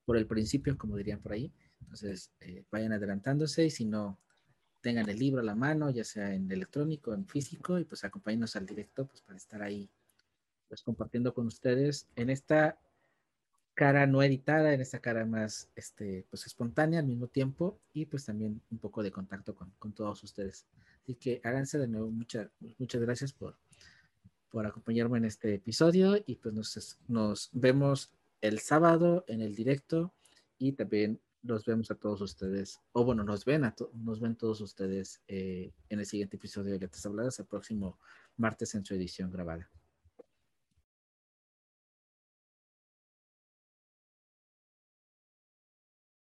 por el principio, como dirían por ahí. Entonces, eh, vayan adelantándose y si no, tengan el libro a la mano, ya sea en electrónico, en físico, y pues acompáñenos al directo pues, para estar ahí pues compartiendo con ustedes en esta cara no editada, en esta cara más este, pues espontánea al mismo tiempo y pues también un poco de contacto con, con todos ustedes. Así que háganse de nuevo muchas muchas gracias por, por acompañarme en este episodio y pues nos, nos vemos el sábado en el directo y también los vemos a todos ustedes, o bueno, nos ven, a nos ven todos ustedes eh, en el siguiente episodio de Letras Habladas el próximo martes en su edición grabada.